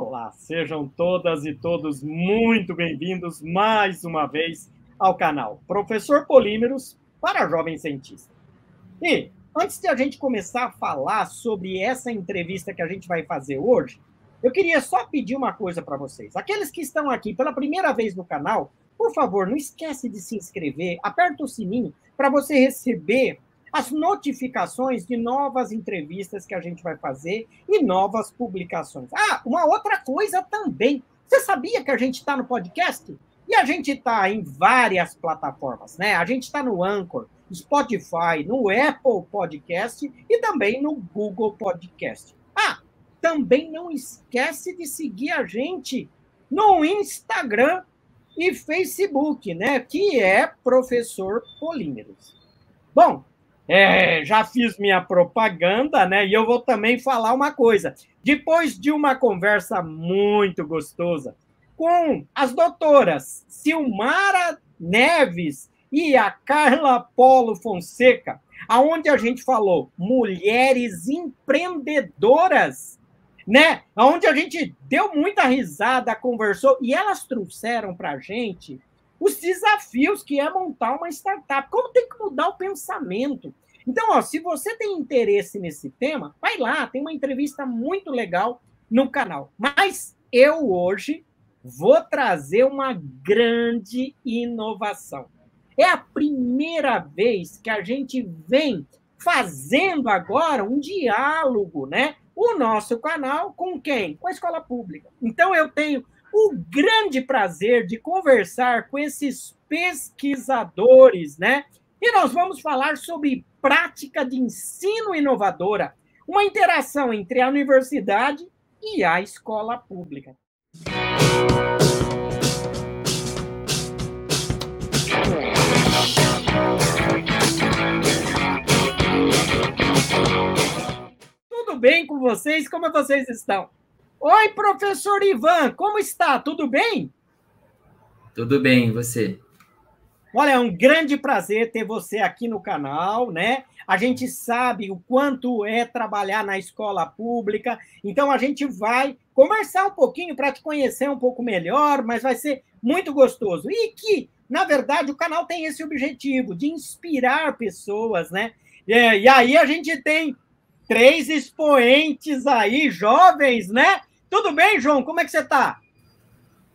Olá, sejam todas e todos muito bem-vindos mais uma vez ao canal Professor Polímeros para Jovem Cientista. E antes de a gente começar a falar sobre essa entrevista que a gente vai fazer hoje, eu queria só pedir uma coisa para vocês. Aqueles que estão aqui pela primeira vez no canal, por favor, não esquece de se inscrever, aperta o sininho para você receber as notificações de novas entrevistas que a gente vai fazer e novas publicações. Ah, uma outra coisa também. Você sabia que a gente está no podcast? E a gente está em várias plataformas, né? A gente está no Anchor, Spotify, no Apple Podcast e também no Google Podcast. Ah, também não esquece de seguir a gente no Instagram e Facebook, né? Que é Professor Polímeros. Bom, é, já fiz minha propaganda, né? E eu vou também falar uma coisa. Depois de uma conversa muito gostosa com as doutoras Silmara Neves e a Carla Polo Fonseca, aonde a gente falou mulheres empreendedoras, né? Aonde a gente deu muita risada, conversou e elas trouxeram para a gente os desafios que é montar uma startup, como tem que mudar o pensamento. Então, ó, se você tem interesse nesse tema, vai lá, tem uma entrevista muito legal no canal. Mas eu hoje vou trazer uma grande inovação. É a primeira vez que a gente vem fazendo agora um diálogo, né? O nosso canal com quem? Com a escola pública. Então eu tenho o grande prazer de conversar com esses pesquisadores, né? E nós vamos falar sobre prática de ensino inovadora, uma interação entre a universidade e a escola pública. Tudo bem com vocês? Como vocês estão? Oi, professor Ivan, como está? Tudo bem? Tudo bem, e você? Olha, é um grande prazer ter você aqui no canal, né? A gente sabe o quanto é trabalhar na escola pública, então a gente vai conversar um pouquinho para te conhecer um pouco melhor, mas vai ser muito gostoso. E que, na verdade, o canal tem esse objetivo de inspirar pessoas, né? E aí a gente tem três expoentes aí, jovens, né? Tudo bem, João? Como é que você está?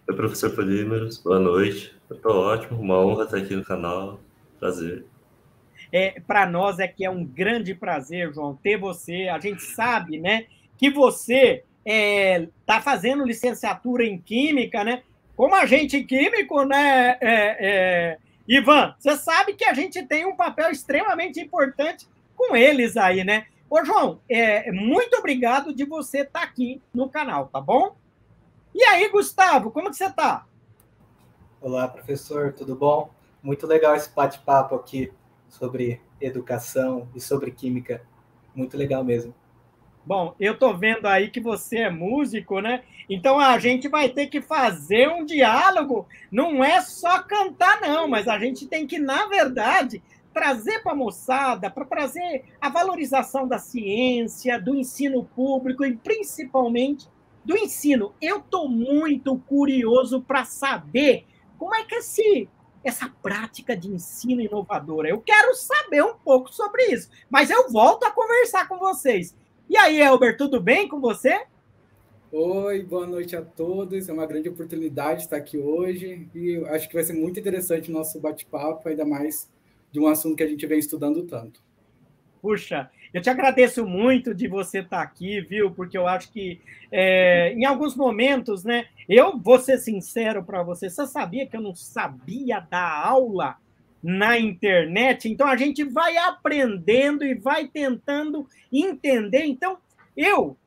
Oi, professor Polímeros. Boa noite. Eu estou ótimo. Uma honra estar aqui no canal. Prazer. É, Para nós é que é um grande prazer, João, ter você. A gente sabe, né, que você está é, tá fazendo licenciatura em Química, né? Como agente químico, né, é, é, Ivan? Você sabe que a gente tem um papel extremamente importante com eles aí, né? Ô, João, é, muito obrigado de você estar tá aqui no canal, tá bom? E aí, Gustavo, como que você está? Olá, professor, tudo bom? Muito legal esse bate-papo aqui sobre educação e sobre química. Muito legal mesmo. Bom, eu tô vendo aí que você é músico, né? Então a gente vai ter que fazer um diálogo. Não é só cantar, não, mas a gente tem que, na verdade, trazer para a moçada, para trazer a valorização da ciência, do ensino público e principalmente do ensino. Eu estou muito curioso para saber como é que esse, essa prática de ensino inovadora. Eu quero saber um pouco sobre isso, mas eu volto a conversar com vocês. E aí, Elber, tudo bem com você? Oi, boa noite a todos. É uma grande oportunidade estar aqui hoje e acho que vai ser muito interessante o nosso bate-papo, ainda mais de um assunto que a gente vem estudando tanto. Puxa, eu te agradeço muito de você estar aqui, viu? Porque eu acho que é, em alguns momentos, né? Eu vou ser sincero para você, você sabia que eu não sabia dar aula na internet? Então a gente vai aprendendo e vai tentando entender. Então, eu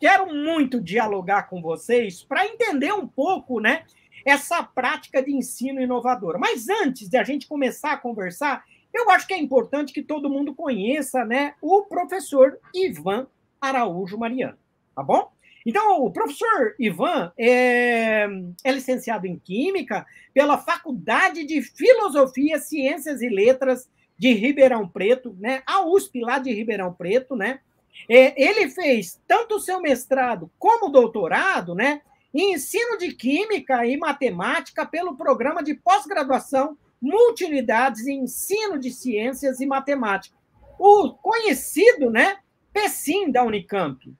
quero muito dialogar com vocês para entender um pouco, né? Essa prática de ensino inovadora. Mas antes de a gente começar a conversar, eu acho que é importante que todo mundo conheça né, o professor Ivan Araújo Mariano, tá bom? Então, o professor Ivan é, é, licenciado em Química pela Faculdade de Filosofia, Ciências e Letras de Ribeirão Preto, né? A USP lá de Ribeirão Preto, né? É, ele fez tanto o seu mestrado como o doutorado, né? Ensino de química e matemática pelo programa de pós-graduação multiunidades em ensino de ciências e matemática, o conhecido, né, PECIM da Unicamp.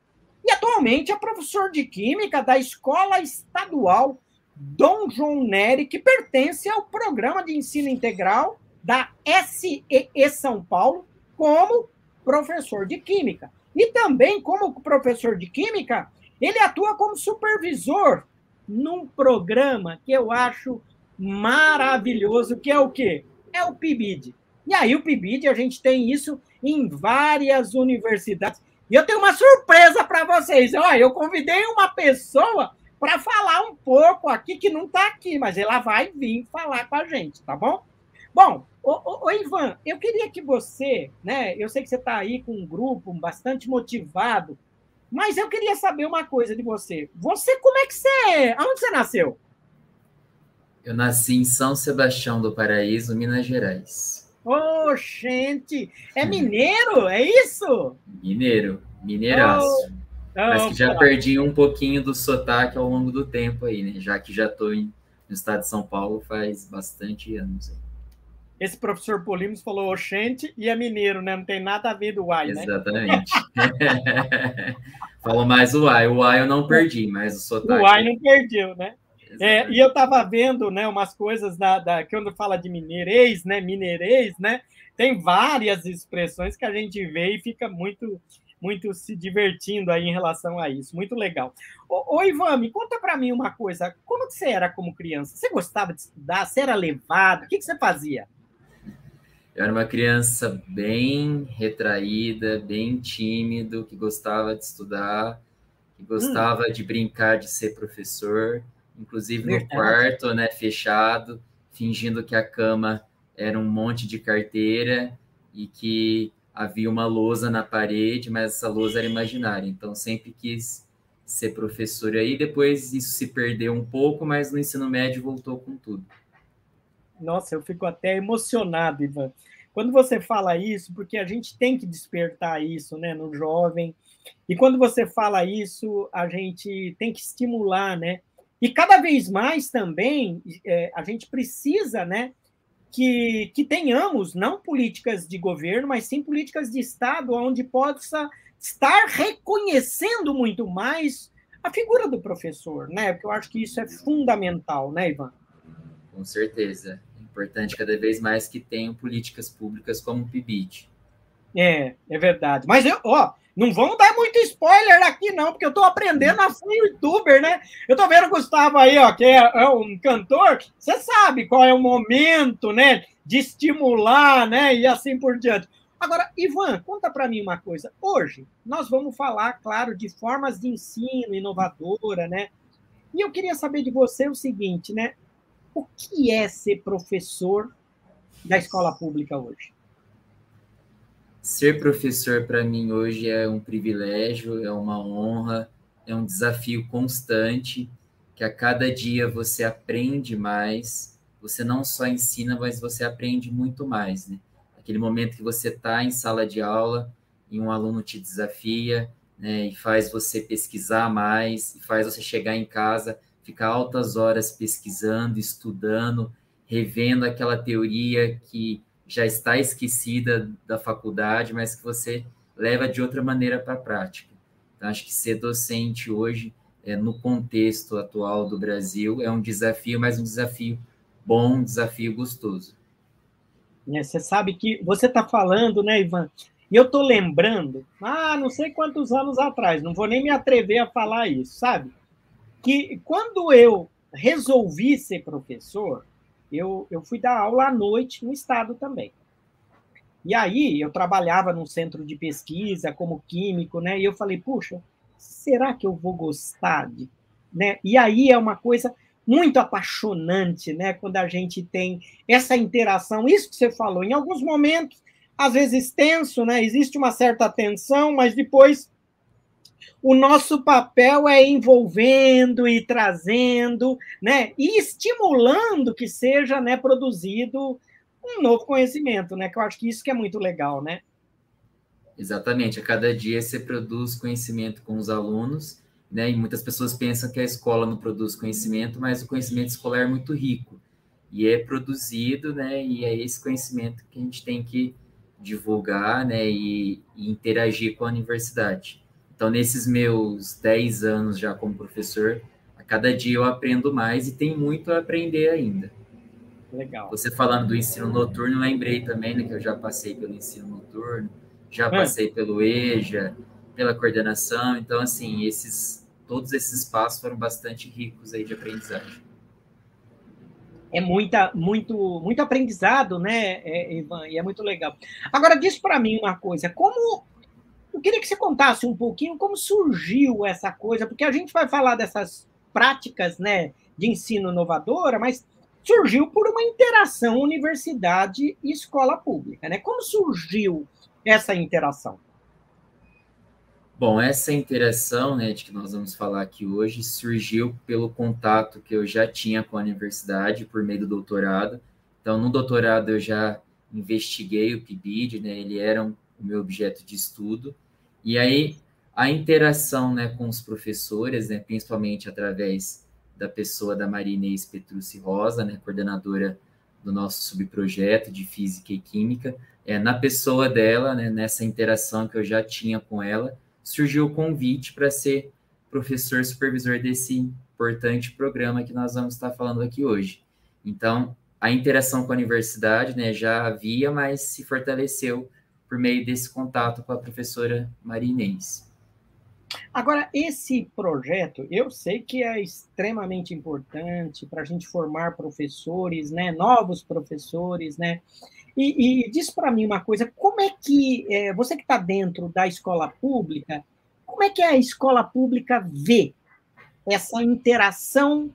E atualmente é professor de química da Escola Estadual Dom João Neri, que pertence ao programa de ensino integral da SEE São Paulo, como professor de química. E também, como professor de química, ele atua como supervisor num programa que eu acho maravilhoso, que é o quê? É o PIBID. E aí, o PIBID, a gente tem isso em várias universidades. E eu tenho uma surpresa para vocês. Olha, eu convidei uma pessoa para falar um pouco aqui, que não está aqui, mas ela vai vir falar com a gente, tá bom? Bom, ô, ô, ô, Ivan, eu queria que você, né? Eu sei que você está aí com um grupo bastante motivado, mas eu queria saber uma coisa de você. Você, como é que você. É? Aonde você nasceu? Eu nasci em São Sebastião do Paraíso, Minas Gerais. Ô, oh, gente! É mineiro? É isso? Mineiro, mineiraço. Oh, Mas que já perdi um pouquinho do sotaque ao longo do tempo aí, né? Já que já estou no estado de São Paulo faz bastante anos. Aí. Esse professor Polimos falou oxente e é mineiro, né? Não tem nada a ver do uai, né? Exatamente. Falou mais o uai. O uai eu não perdi, mas o sotaque... O uai não perdeu, né? É, e eu estava vendo né, umas coisas da, da, quando fala de mineirês, né? Mineirês, né? Tem várias expressões que a gente vê e fica muito muito se divertindo aí em relação a isso. Muito legal. Ô, ô Ivan, me conta para mim uma coisa. Como você era como criança? Você gostava de estudar? Você era levado? O que, que você fazia? Eu era uma criança bem retraída, bem tímido, que gostava de estudar, que gostava hum. de brincar de ser professor inclusive no quarto, né, fechado, fingindo que a cama era um monte de carteira e que havia uma lousa na parede, mas essa lousa era imaginária. Então sempre quis ser professor aí, depois isso se perdeu um pouco, mas no ensino médio voltou com tudo. Nossa, eu fico até emocionado, Ivan. Quando você fala isso, porque a gente tem que despertar isso, né, no jovem. E quando você fala isso, a gente tem que estimular, né, e cada vez mais também é, a gente precisa né, que, que tenhamos não políticas de governo, mas sim políticas de Estado, onde possa estar reconhecendo muito mais a figura do professor, né? Porque eu acho que isso é fundamental, né, Ivan? Com certeza. Importante cada vez mais que tenham políticas públicas como o PIBIT. É, é verdade. Mas eu, ó, não vamos dar muito spoiler aqui, não, porque eu estou aprendendo a ser youtuber, né? Eu estou vendo o Gustavo aí, ó, que é, é, um cantor. Você sabe qual é o momento, né? De estimular, né? E assim por diante. Agora, Ivan, conta para mim uma coisa. Hoje, nós vamos falar, claro, de formas de ensino inovadora, né? E eu queria saber de você o seguinte, né? O que é ser professor da escola pública hoje? Ser professor para mim hoje é um privilégio, é uma honra, é um desafio constante, que a cada dia você aprende mais, você não só ensina, mas você aprende muito mais, né? Aquele momento que você está em sala de aula e um aluno te desafia, né, e faz você pesquisar mais, e faz você chegar em casa, ficar altas horas pesquisando, estudando, revendo aquela teoria que já está esquecida da faculdade, mas que você leva de outra maneira para a prática. Então, acho que ser docente hoje, é, no contexto atual do Brasil, é um desafio, mas um desafio bom, um desafio gostoso. É, você sabe que você está falando, né, Ivan? E eu estou lembrando, ah, não sei quantos anos atrás, não vou nem me atrever a falar isso, sabe? Que quando eu resolvi ser professor, eu, eu fui dar aula à noite no estado também. E aí eu trabalhava num centro de pesquisa como químico, né? E eu falei, puxa, será que eu vou gostar de, né? E aí é uma coisa muito apaixonante, né? Quando a gente tem essa interação, isso que você falou, em alguns momentos, às vezes tenso, né? Existe uma certa tensão, mas depois o nosso papel é envolvendo e trazendo, né, e estimulando que seja, né, produzido um novo conhecimento, né, que eu acho que isso que é muito legal, né? Exatamente, a cada dia você produz conhecimento com os alunos, né? E muitas pessoas pensam que a escola não produz conhecimento, mas o conhecimento escolar é muito rico e é produzido, né? E é esse conhecimento que a gente tem que divulgar, né? E, e interagir com a universidade. Então, nesses meus 10 anos já como professor, a cada dia eu aprendo mais e tem muito a aprender ainda. Legal. Você falando do ensino noturno, lembrei também né, que eu já passei pelo ensino noturno, já é. passei pelo EJA, pela coordenação, então assim, esses todos esses passos foram bastante ricos aí de aprendizagem. É muita, muito, muito aprendizado, né, é, Ivan? E é muito legal. Agora, diz para mim uma coisa: como. Eu queria que você contasse um pouquinho como surgiu essa coisa, porque a gente vai falar dessas práticas né, de ensino inovadora, mas surgiu por uma interação universidade e escola pública. Né? Como surgiu essa interação? Bom, essa interação, né, de que nós vamos falar aqui hoje, surgiu pelo contato que eu já tinha com a universidade por meio do doutorado. Então, no doutorado eu já investiguei o PIBID, né, ele era um, o meu objeto de estudo. E aí a interação, né, com os professores, né, principalmente através da pessoa da Maria Inês Petrucci Rosa, né, coordenadora do nosso subprojeto de Física e Química, é, na pessoa dela, né, nessa interação que eu já tinha com ela, surgiu o convite para ser professor supervisor desse importante programa que nós vamos estar falando aqui hoje. Então, a interação com a universidade né, já havia, mas se fortaleceu por meio desse contato com a professora Marinês. Agora, esse projeto, eu sei que é extremamente importante para a gente formar professores, né, novos professores, né, e, e diz para mim uma coisa: como é que é, você que está dentro da escola pública, como é que a escola pública vê essa interação,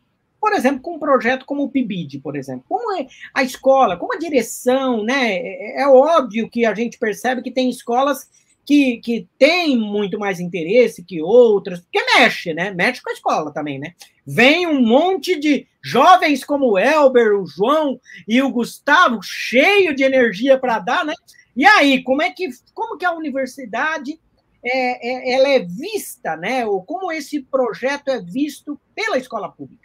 por exemplo, com um projeto como o PIBID, por exemplo? Como é a escola, como a direção, né? É, é óbvio que a gente percebe que tem escolas que, que tem muito mais interesse que outras, porque mexe, né? Mexe com a escola também, né? Vem um monte de jovens como o Elber, o João e o Gustavo, cheio de energia para dar, né? E aí, como é que, como que a universidade é, é, ela é vista, né? Ou como esse projeto é visto pela escola pública?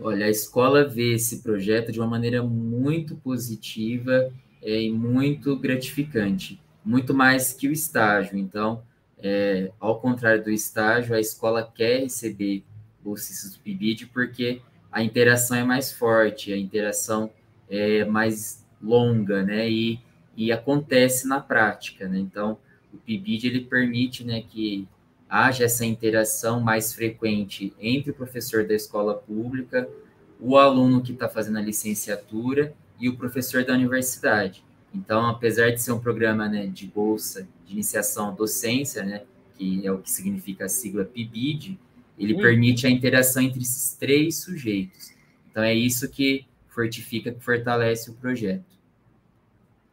Olha, a escola vê esse projeto de uma maneira muito positiva é, e muito gratificante muito mais que o estágio. Então, é, ao contrário do estágio, a escola quer receber bolsistas do PIBID porque a interação é mais forte, a interação é mais longa, né? E, e acontece na prática, né? Então, o PIBID ele permite, né, que haja essa interação mais frequente entre o professor da escola pública, o aluno que está fazendo a licenciatura e o professor da universidade. Então, apesar de ser um programa né, de bolsa de iniciação à docência, né, que é o que significa a sigla PIBID, ele hum. permite a interação entre esses três sujeitos. Então, é isso que fortifica, que fortalece o projeto.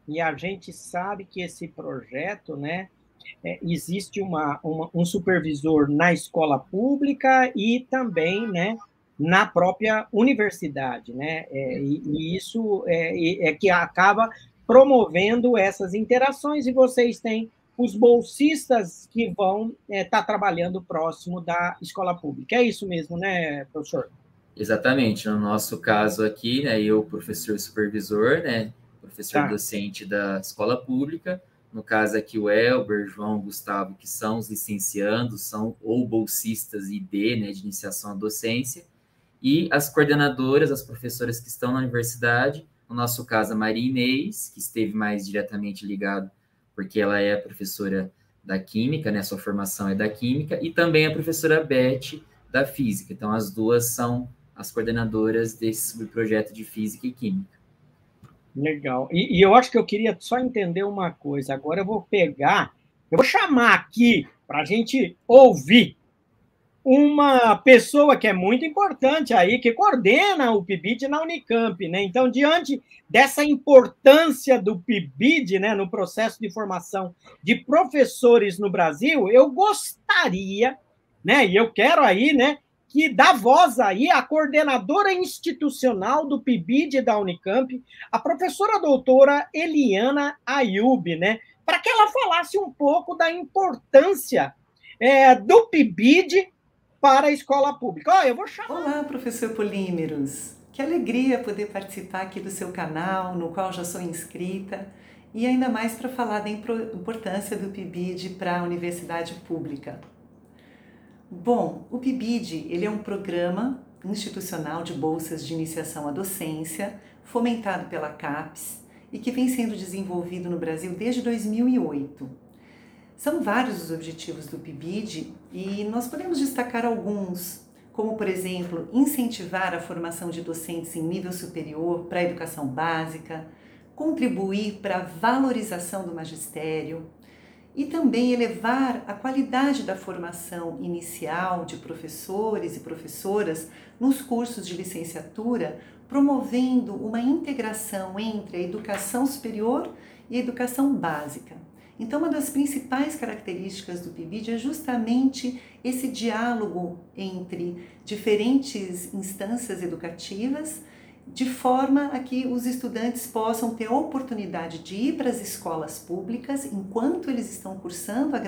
E a gente sabe que esse projeto, né, é, existe uma, uma, um supervisor na escola pública e também, né, na própria universidade, né, é, e, e, isso é, é que acaba promovendo essas interações e vocês têm os bolsistas que vão estar é, tá trabalhando próximo da escola pública. É isso mesmo, né, professor? Exatamente. No nosso caso aqui, né, eu, professor supervisor, né, professor tá. docente da escola pública, no caso aqui o Elber, João, Gustavo, que são os licenciandos, são ou bolsistas ID, né, de iniciação à docência, e as coordenadoras, as professoras que estão na universidade, no nosso caso, a Maria Inês, que esteve mais diretamente ligado, porque ela é a professora da Química, né? Sua formação é da Química, e também a professora Beth, da Física. Então, as duas são as coordenadoras desse subprojeto de Física e Química. Legal. E, e eu acho que eu queria só entender uma coisa. Agora eu vou pegar, eu vou chamar aqui para a gente ouvir uma pessoa que é muito importante aí, que coordena o PIBID na Unicamp, né? Então, diante dessa importância do PIBID, né, no processo de formação de professores no Brasil, eu gostaria, né, e eu quero aí, né, que dá voz aí à coordenadora institucional do PIBID da Unicamp, a professora doutora Eliana Ayub, né, para que ela falasse um pouco da importância é, do PIBID para a escola pública. Oh, eu vou chamar. Olá, professor Polímeros. Que alegria poder participar aqui do seu canal, no qual já sou inscrita, e ainda mais para falar da importância do PIBID para a universidade pública. Bom, o PIBID ele é um programa institucional de bolsas de iniciação à docência, fomentado pela CAPES e que vem sendo desenvolvido no Brasil desde 2008. São vários os objetivos do PIBID e nós podemos destacar alguns, como, por exemplo, incentivar a formação de docentes em nível superior para a educação básica, contribuir para a valorização do magistério, e também elevar a qualidade da formação inicial de professores e professoras nos cursos de licenciatura, promovendo uma integração entre a educação superior e a educação básica. Então, uma das principais características do PIBID é justamente esse diálogo entre diferentes instâncias educativas de forma a que os estudantes possam ter a oportunidade de ir para as escolas públicas enquanto eles estão cursando a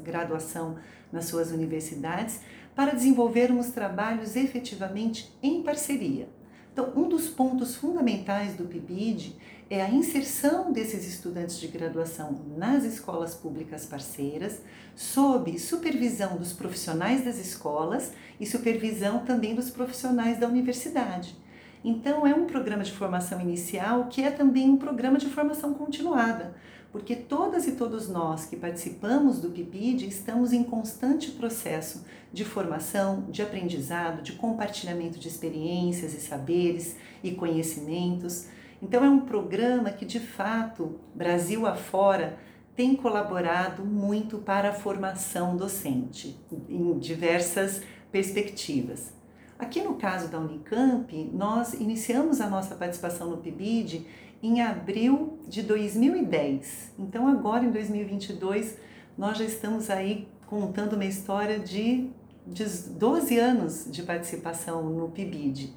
graduação nas suas universidades, para desenvolvermos trabalhos efetivamente em parceria. Então, um dos pontos fundamentais do PIBID é a inserção desses estudantes de graduação nas escolas públicas parceiras, sob supervisão dos profissionais das escolas e supervisão também dos profissionais da universidade. Então, é um programa de formação inicial que é também um programa de formação continuada, porque todas e todos nós que participamos do PIBID estamos em constante processo de formação, de aprendizado, de compartilhamento de experiências e saberes e conhecimentos. Então, é um programa que, de fato, Brasil afora, tem colaborado muito para a formação docente, em diversas perspectivas. Aqui no caso da Unicamp, nós iniciamos a nossa participação no PIBID em abril de 2010. Então, agora em 2022, nós já estamos aí contando uma história de, de 12 anos de participação no PIBID.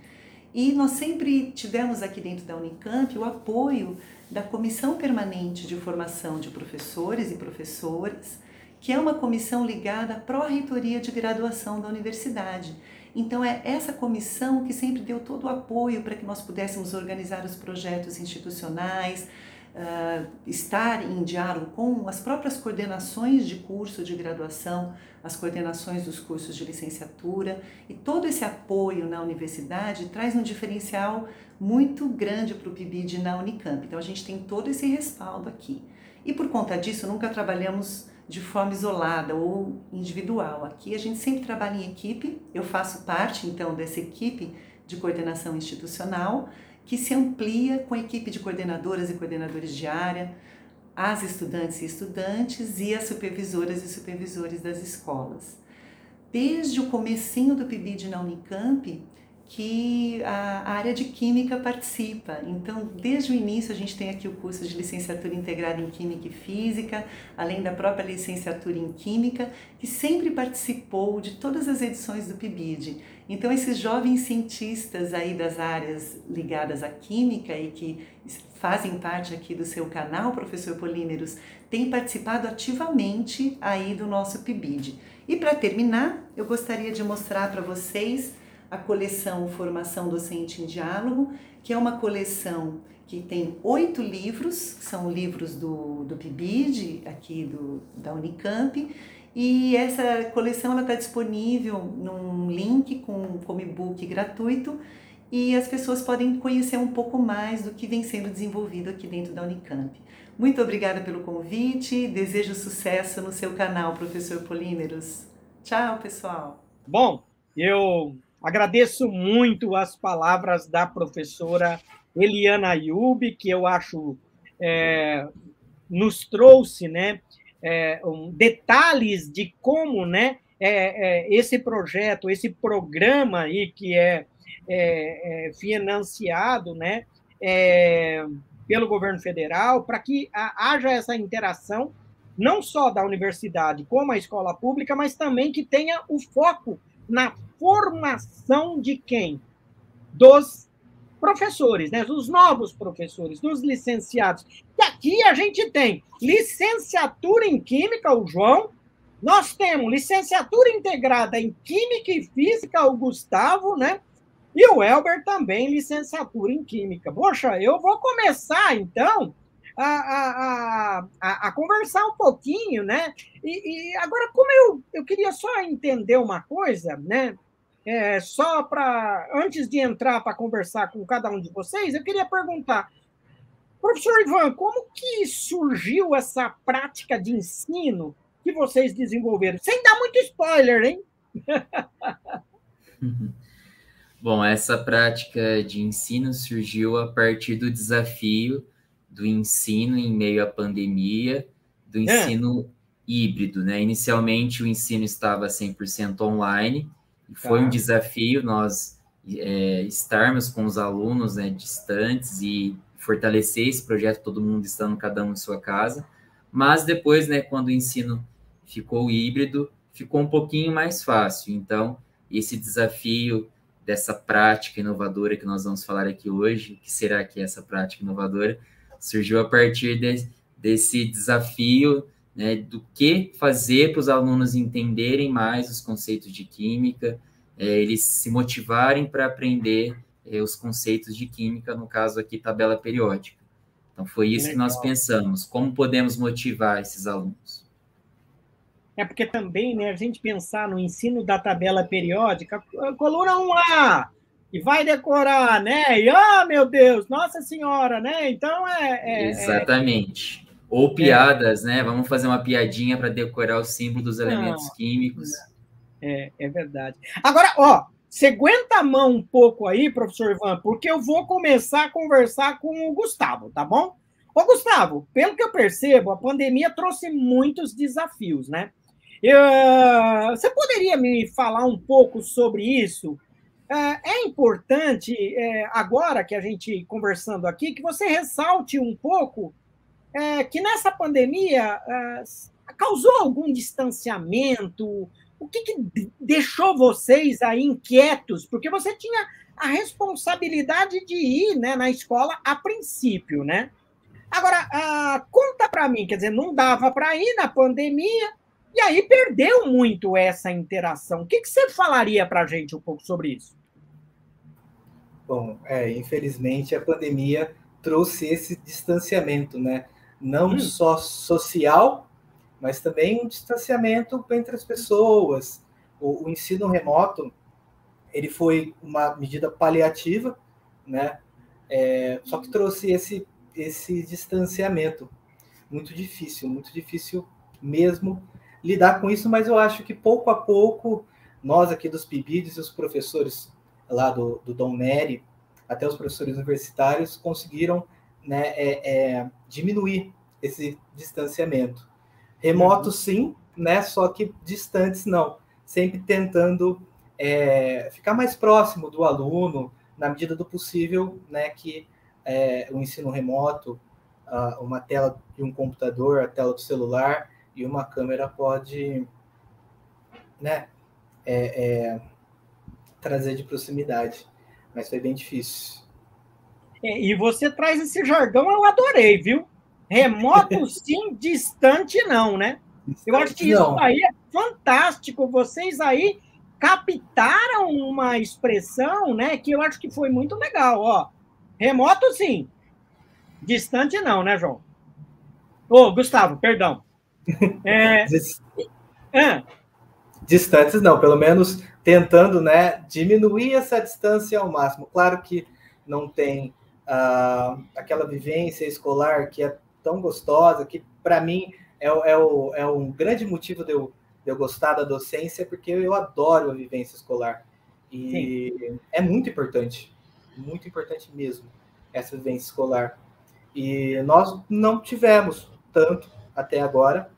E nós sempre tivemos aqui dentro da Unicamp o apoio da Comissão Permanente de Formação de Professores e Professoras, que é uma comissão ligada à Pró-Reitoria de Graduação da Universidade então, é essa comissão que sempre deu todo o apoio para que nós pudéssemos organizar os projetos institucionais, uh, estar em diálogo com as próprias coordenações de curso de graduação, as coordenações dos cursos de licenciatura, e todo esse apoio na universidade traz um diferencial muito grande para o PIBID na Unicamp. Então, a gente tem todo esse respaldo aqui. E por conta disso, nunca trabalhamos de forma isolada ou individual. Aqui a gente sempre trabalha em equipe, eu faço parte então dessa equipe de coordenação institucional que se amplia com a equipe de coordenadoras e coordenadores de área, as estudantes e estudantes e as supervisoras e supervisores das escolas. Desde o comecinho do PIBID na Unicamp, que a área de Química participa. Então, desde o início, a gente tem aqui o curso de licenciatura integrada em Química e Física, além da própria licenciatura em Química, que sempre participou de todas as edições do PIBID. Então, esses jovens cientistas aí das áreas ligadas à Química e que fazem parte aqui do seu canal, Professor Polímeros, têm participado ativamente aí do nosso PIBID. E para terminar, eu gostaria de mostrar para vocês a coleção Formação Docente em Diálogo, que é uma coleção que tem oito livros, que são livros do, do PIBID, aqui do, da Unicamp, e essa coleção está disponível num link com como e-book gratuito e as pessoas podem conhecer um pouco mais do que vem sendo desenvolvido aqui dentro da Unicamp. Muito obrigada pelo convite, desejo sucesso no seu canal, Professor Polímeros. Tchau, pessoal. Bom, eu Agradeço muito as palavras da professora Eliana Ayub, que eu acho é, nos trouxe né, é, um, detalhes de como né, é, é esse projeto, esse programa aí que é, é, é financiado né, pelo governo federal, para que haja essa interação não só da universidade como a escola pública, mas também que tenha o foco na formação de quem? Dos professores, né? Os novos professores, dos licenciados. E aqui a gente tem licenciatura em Química, o João. Nós temos licenciatura integrada em Química e Física, o Gustavo, né? E o Elber também, licenciatura em Química. Poxa, eu vou começar, então, a, a, a, a conversar um pouquinho, né? E, e, agora, como eu, eu queria só entender uma coisa, né? É, só para, antes de entrar para conversar com cada um de vocês, eu queria perguntar, professor Ivan, como que surgiu essa prática de ensino que vocês desenvolveram? Sem dar muito spoiler, hein? Bom, essa prática de ensino surgiu a partir do desafio do ensino em meio à pandemia, do é. ensino é. híbrido, né? Inicialmente o ensino estava 100% online, e foi um desafio nós é, estarmos com os alunos né, distantes e fortalecer esse projeto, todo mundo estando cada um em sua casa, mas depois, né, quando o ensino ficou híbrido, ficou um pouquinho mais fácil, então esse desafio dessa prática inovadora que nós vamos falar aqui hoje, que será que é essa prática inovadora, surgiu a partir de, desse desafio né, do que fazer para os alunos entenderem mais os conceitos de química, é, eles se motivarem para aprender é, os conceitos de química, no caso aqui, tabela periódica. Então, foi isso Legal. que nós pensamos, como podemos motivar esses alunos. É porque também, né, a gente pensar no ensino da tabela periódica, coluna 1A, e vai decorar, né? E, ah, oh, meu Deus, Nossa Senhora, né? Então é. é, é Exatamente. É... Ou piadas, né? Vamos fazer uma piadinha para decorar o símbolo dos elementos Não, químicos. É, é verdade. Agora, ó, você aguenta a mão um pouco aí, professor Ivan, porque eu vou começar a conversar com o Gustavo, tá bom? Ô, Gustavo, pelo que eu percebo, a pandemia trouxe muitos desafios, né? Eu, você poderia me falar um pouco sobre isso? É, é importante, é, agora que a gente conversando aqui, que você ressalte um pouco é, que nessa pandemia causou algum distanciamento? O que, que deixou vocês aí inquietos? Porque você tinha a responsabilidade de ir né, na escola a princípio, né? Agora, ah, conta para mim, quer dizer, não dava para ir na pandemia, e aí perdeu muito essa interação. O que, que você falaria para a gente um pouco sobre isso? Bom, é, infelizmente a pandemia trouxe esse distanciamento, né? Não hum. só social, mas também um distanciamento entre as pessoas. O, o, ensino remoto, ele foi uma medida paliativa, né? É, só que trouxe esse, esse distanciamento. Muito difícil, muito difícil mesmo lidar com isso, mas eu acho que pouco a pouco, nós aqui dos PIBIDs e os professores lá do, do Dom Nery, até os professores universitários conseguiram né, é, é, diminuir esse distanciamento. Remoto, uhum. sim, né, só que distantes, não. Sempre tentando é, ficar mais próximo do aluno, na medida do possível, né, que é, o ensino remoto, uma tela de um computador, a tela do celular e uma câmera pode né, é, é, trazer de proximidade, mas foi bem difícil. E você traz esse jargão, eu adorei, viu? Remoto sim, distante não, né? Eu acho que isso aí é fantástico. Vocês aí captaram uma expressão, né? Que eu acho que foi muito legal, ó. Remoto sim, distante não, né, João? Ô, oh, Gustavo, perdão. É... é. Distantes não, pelo menos tentando né, diminuir essa distância ao máximo. Claro que não tem uh, aquela vivência escolar que é tão gostosa, que para mim é, é, o, é um grande motivo de eu, de eu gostar da docência, porque eu adoro a vivência escolar. E Sim. é muito importante, muito importante mesmo, essa vivência escolar. E nós não tivemos tanto até agora,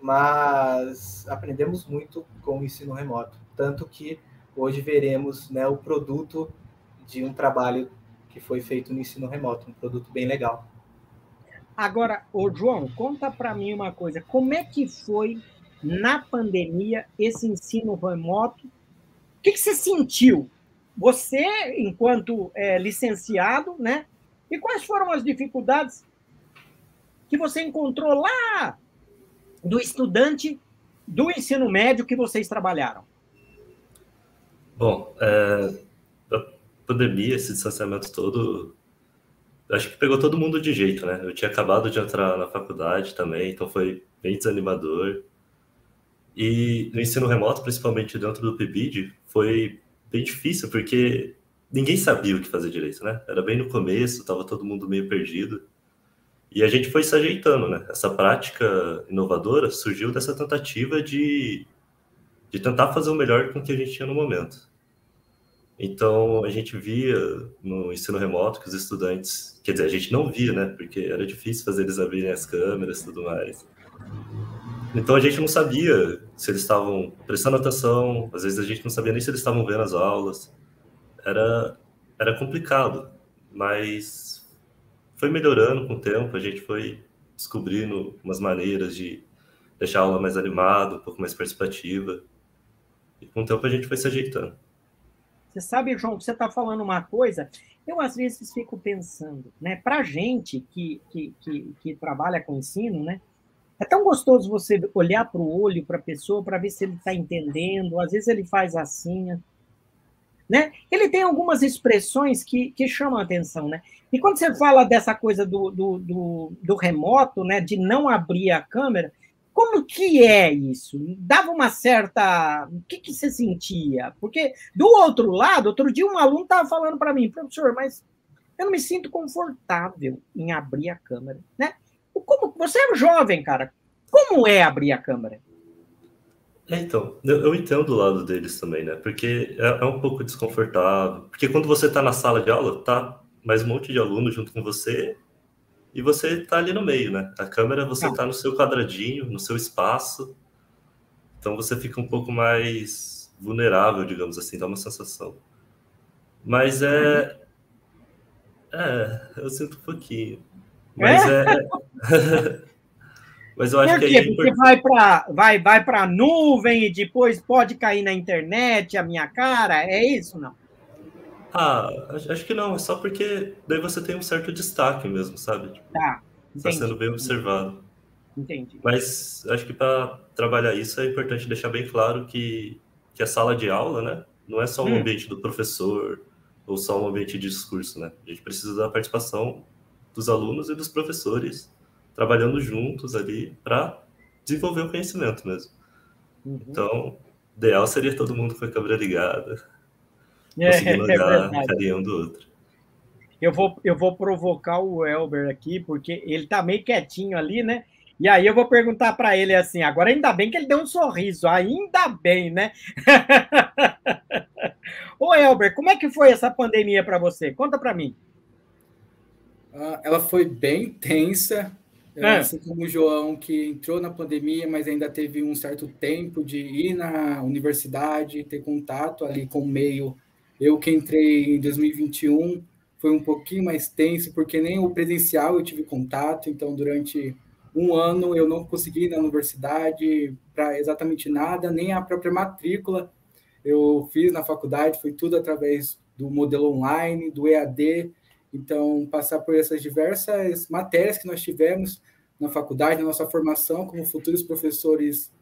mas aprendemos muito com o ensino remoto. Tanto que hoje veremos né, o produto de um trabalho que foi feito no ensino remoto, um produto bem legal. Agora, ô João, conta para mim uma coisa, como é que foi na pandemia esse ensino remoto? O que, que você sentiu você, enquanto é, licenciado, né? E quais foram as dificuldades que você encontrou lá do estudante do ensino médio que vocês trabalharam? Bom, é, pandemia, esse distanciamento todo, acho que pegou todo mundo de jeito, né? Eu tinha acabado de entrar na faculdade também, então foi bem desanimador. E no ensino remoto, principalmente dentro do PIBID, foi bem difícil, porque ninguém sabia o que fazer direito, né? Era bem no começo, estava todo mundo meio perdido. E a gente foi se ajeitando, né? Essa prática inovadora surgiu dessa tentativa de, de tentar fazer o melhor com o que a gente tinha no momento. Então, a gente via no ensino remoto que os estudantes, quer dizer, a gente não via, né? Porque era difícil fazer eles abrirem as câmeras e tudo mais. Então, a gente não sabia se eles estavam prestando atenção, às vezes a gente não sabia nem se eles estavam vendo as aulas. Era, era complicado, mas foi melhorando com o tempo, a gente foi descobrindo umas maneiras de deixar a aula mais animada, um pouco mais participativa. E com o tempo a gente foi se ajeitando. Você sabe, João, você está falando uma coisa, eu às vezes fico pensando, né? Para gente que, que, que, que, trabalha com ensino, né? É tão gostoso você olhar para o olho para a pessoa para ver se ele está entendendo. Às vezes ele faz assim, né? Ele tem algumas expressões que, que chamam a atenção, né? E quando você fala dessa coisa do, do, do, do remoto, né, de não abrir a câmera, como que é isso? Dava uma certa. O que, que você sentia? Porque, do outro lado, outro dia um aluno estava falando para mim, professor, mas eu não me sinto confortável em abrir a câmera. Né? Como, você é jovem, cara. Como é abrir a câmera? É, então, eu, eu, entendo o lado deles também, né? Porque é, é um pouco desconfortável. Porque quando você está na sala de aula, tá mais um monte de aluno junto com você e você está ali no meio, né? A câmera você está no seu quadradinho, no seu espaço. Então você fica um pouco mais vulnerável, digamos assim, dá uma sensação. Mas é. É, eu sinto um pouquinho. Mas é. é... Mas eu acho Por que é Porque vai para vai, vai a nuvem e depois pode cair na internet a minha cara? É isso, não? Ah, acho que não, é só porque daí você tem um certo destaque mesmo, sabe? Tipo, tá. Está sendo bem observado. Entendi. Mas acho que para trabalhar isso é importante deixar bem claro que, que a sala de aula, né, não é só um hum. ambiente do professor ou só um ambiente de discurso, né? A gente precisa da participação dos alunos e dos professores trabalhando juntos ali para desenvolver o conhecimento mesmo. Uhum. Então, ideal seria todo mundo com a câmera ligada, conseguindo olhar é carinha um do outro. Eu vou, eu vou provocar o Elber aqui, porque ele tá meio quietinho ali, né? E aí eu vou perguntar para ele assim, agora ainda bem que ele deu um sorriso, ainda bem, né? Ô Elber, como é que foi essa pandemia para você? Conta para mim. Ah, ela foi bem tensa, é. Assim como o João, que entrou na pandemia, mas ainda teve um certo tempo de ir na universidade, ter contato ali com o meio. Eu que entrei em 2021 foi um pouquinho mais tenso, porque nem o presencial eu tive contato, então durante um ano eu não consegui ir na universidade para exatamente nada, nem a própria matrícula eu fiz na faculdade, foi tudo através do modelo online, do EAD, então, passar por essas diversas matérias que nós tivemos na faculdade, na nossa formação como futuros professores,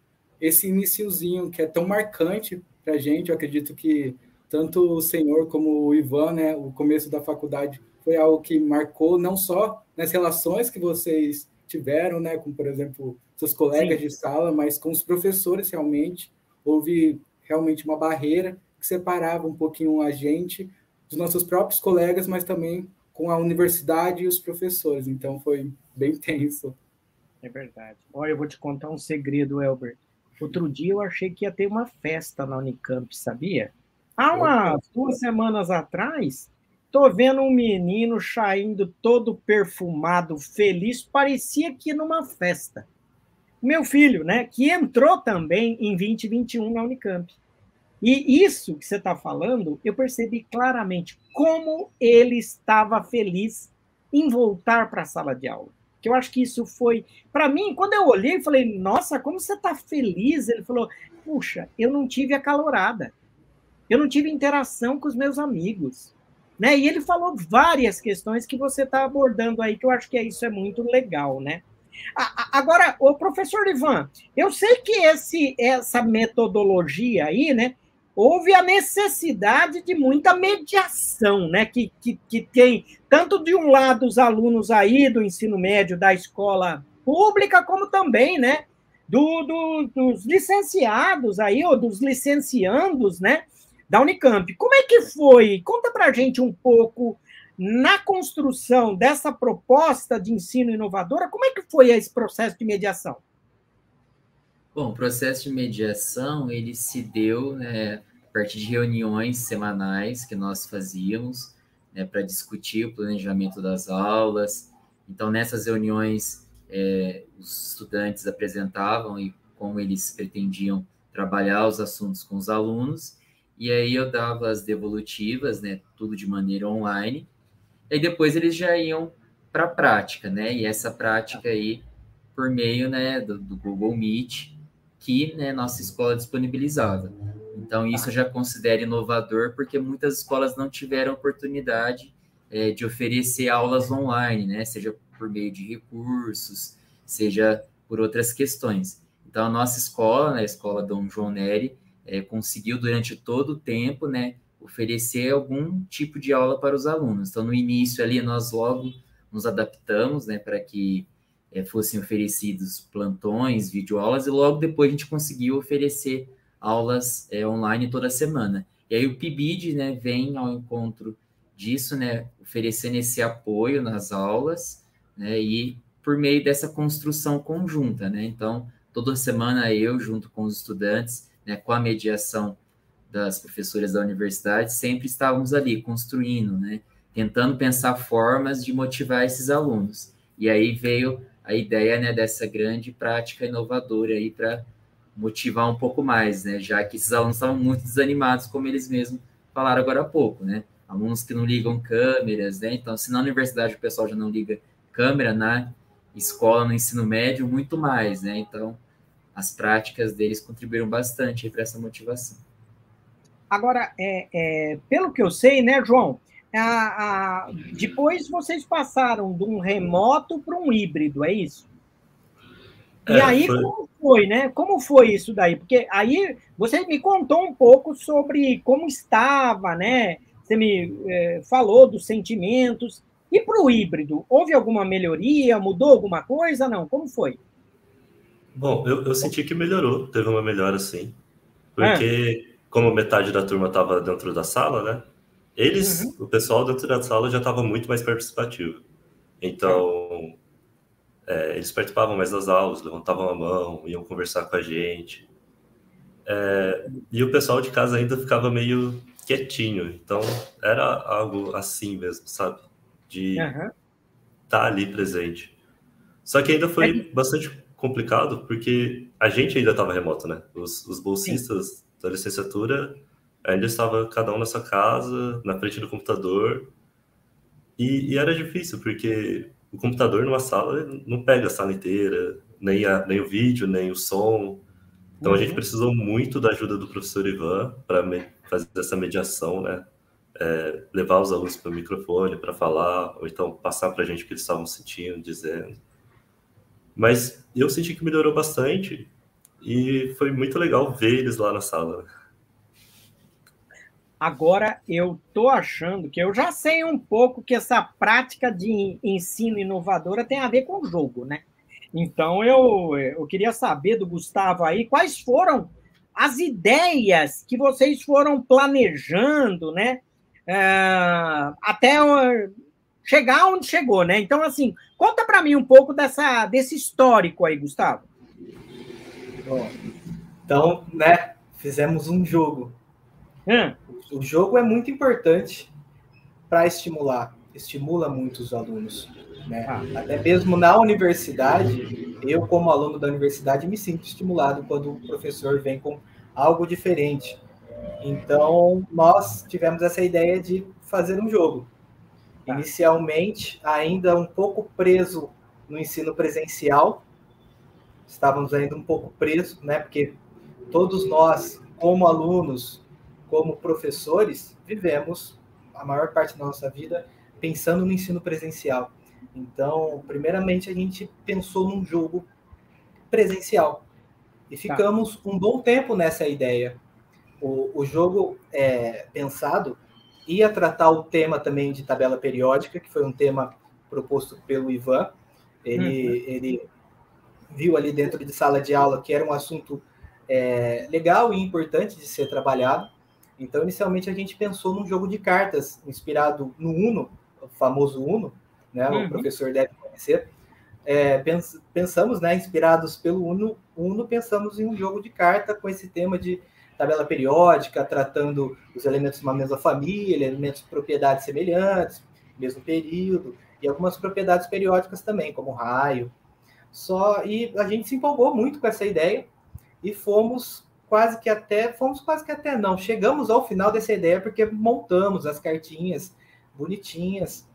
esse iniciozinho que é tão marcante para a gente, eu acredito que tanto o senhor como o Ivan, né, o começo da faculdade foi algo que marcou não só nas relações que vocês tiveram, né, com, por exemplo, seus colegas Sim. de sala, mas com os professores realmente. Houve realmente uma barreira que separava um pouquinho a gente dos nossos próprios colegas, mas também com a universidade e os professores. Então foi bem tenso. É verdade. Olha, eu vou te contar um segredo, Elbert. Outro dia eu achei que ia ter uma festa na Unicamp, sabia? Há umas duas semanas atrás, tô vendo um menino saindo todo perfumado, feliz, parecia que numa festa. Meu filho, né, que entrou também em 2021 na Unicamp. E isso que você está falando, eu percebi claramente como ele estava feliz em voltar para a sala de aula. Que eu acho que isso foi. Para mim, quando eu olhei, eu falei, nossa, como você está feliz? Ele falou, puxa, eu não tive a calorada. Eu não tive interação com os meus amigos. Né? E ele falou várias questões que você está abordando aí, que eu acho que isso é muito legal, né? Agora, o professor Ivan, eu sei que esse, essa metodologia aí, né? Houve a necessidade de muita mediação, né? Que, que, que tem, tanto de um lado, os alunos aí do ensino médio da escola pública, como também, né? Do, do, dos licenciados aí, ou dos licenciandos, né? Da Unicamp. Como é que foi? Conta para gente um pouco na construção dessa proposta de ensino inovadora, como é que foi esse processo de mediação? Bom, o processo de mediação, ele se deu né, a partir de reuniões semanais que nós fazíamos né, para discutir o planejamento das aulas. Então, nessas reuniões, é, os estudantes apresentavam e como eles pretendiam trabalhar os assuntos com os alunos, e aí eu dava as devolutivas, né, tudo de maneira online, e depois eles já iam para a prática, né? E essa prática aí por meio né, do, do Google Meet, que né, nossa escola disponibilizava. Então, isso eu já considero inovador, porque muitas escolas não tiveram oportunidade é, de oferecer aulas online, né? Seja por meio de recursos, seja por outras questões. Então, a nossa escola, né, a escola Dom João Neri, é, conseguiu durante todo o tempo, né, oferecer algum tipo de aula para os alunos. Então, no início ali, nós logo nos adaptamos, né, para que é, fossem oferecidos plantões, videoaulas, e logo depois a gente conseguiu oferecer aulas é, online toda semana. E aí o PIBID, né, vem ao encontro disso, né, oferecendo esse apoio nas aulas, né, e por meio dessa construção conjunta, né, então toda semana eu, junto com os estudantes, né, com a mediação das professoras da universidade, sempre estávamos ali construindo, né? Tentando pensar formas de motivar esses alunos. E aí veio a ideia, né, dessa grande prática inovadora aí para motivar um pouco mais, né? Já que esses alunos estavam muito desanimados, como eles mesmos falaram agora há pouco, né? Alunos que não ligam câmeras, né? Então, se na universidade o pessoal já não liga câmera, na escola, no ensino médio, muito mais, né? Então, as práticas deles contribuíram bastante para essa motivação. Agora, é, é, pelo que eu sei, né, João? A, a, depois vocês passaram de um remoto para um híbrido, é isso? E é, aí, foi. como foi, né? Como foi isso daí? Porque aí você me contou um pouco sobre como estava, né? Você me é, falou dos sentimentos. E para o híbrido, houve alguma melhoria? Mudou alguma coisa? Não? Como foi? Bom, eu, eu senti que melhorou, teve uma melhora, sim. Porque como metade da turma estava dentro da sala, né? Eles, uhum. o pessoal dentro da sala já estava muito mais participativo. Então, é, eles participavam mais das aulas, levantavam a mão, iam conversar com a gente. É, e o pessoal de casa ainda ficava meio quietinho. Então, era algo assim mesmo, sabe? De estar uhum. tá ali presente. Só que ainda foi é. bastante complicado, porque a gente ainda estava remoto, né? Os, os bolsistas Sim da licenciatura, ainda estava cada um na sua casa, na frente do computador, e, e era difícil, porque o computador numa sala não pega a sala inteira, nem, a, nem o vídeo, nem o som. Então uhum. a gente uhum. precisou muito da ajuda do professor Ivan para fazer essa mediação, né? É, levar os alunos para o microfone para falar, ou então passar para a gente o que eles estavam sentindo, dizendo. Mas eu senti que melhorou bastante e foi muito legal ver eles lá na sala. Agora eu tô achando que eu já sei um pouco que essa prática de ensino inovadora tem a ver com o jogo, né? Então eu, eu queria saber do Gustavo aí quais foram as ideias que vocês foram planejando, né? Uh, até chegar onde chegou, né? Então, assim, conta para mim um pouco dessa, desse histórico aí, Gustavo. Bom, então, né, fizemos um jogo. Hum. O jogo é muito importante para estimular, estimula muito os alunos. Né? Ah. Até mesmo na universidade, eu, como aluno da universidade, me sinto estimulado quando o professor vem com algo diferente. Então, nós tivemos essa ideia de fazer um jogo. Tá. Inicialmente, ainda um pouco preso no ensino presencial, estávamos ainda um pouco presos, né? Porque todos nós, como alunos, como professores, vivemos a maior parte da nossa vida pensando no ensino presencial. Então, primeiramente, a gente pensou num jogo presencial. E tá. ficamos tá. um bom tempo nessa ideia. O, o jogo é, pensado ia tratar o tema também de tabela periódica, que foi um tema proposto pelo Ivan. Ele, uhum. ele viu ali dentro de sala de aula que era um assunto é, legal e importante de ser trabalhado. Então, inicialmente, a gente pensou num jogo de cartas inspirado no Uno, o famoso Uno, né? Uhum. O professor deve conhecer. É, pens pensamos, né, inspirados pelo Uno, Uno, pensamos em um jogo de carta com esse tema de tabela periódica, tratando os elementos de uma mesma família, elementos de propriedades semelhantes, mesmo período, e algumas propriedades periódicas também, como raio. Só e a gente se empolgou muito com essa ideia e fomos quase que até, fomos quase que até não, chegamos ao final dessa ideia porque montamos as cartinhas bonitinhas,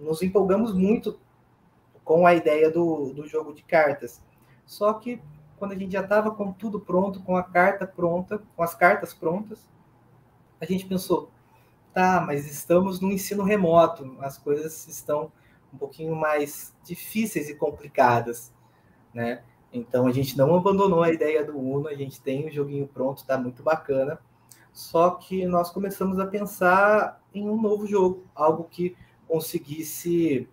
nos empolgamos muito com a ideia do, do jogo de cartas. Só que quando a gente já estava com tudo pronto, com a carta pronta, com as cartas prontas, a gente pensou, tá, mas estamos no ensino remoto, as coisas estão um pouquinho mais difíceis e complicadas, né? Então a gente não abandonou a ideia do Uno, a gente tem o joguinho pronto, tá muito bacana. Só que nós começamos a pensar em um novo jogo, algo que conseguisse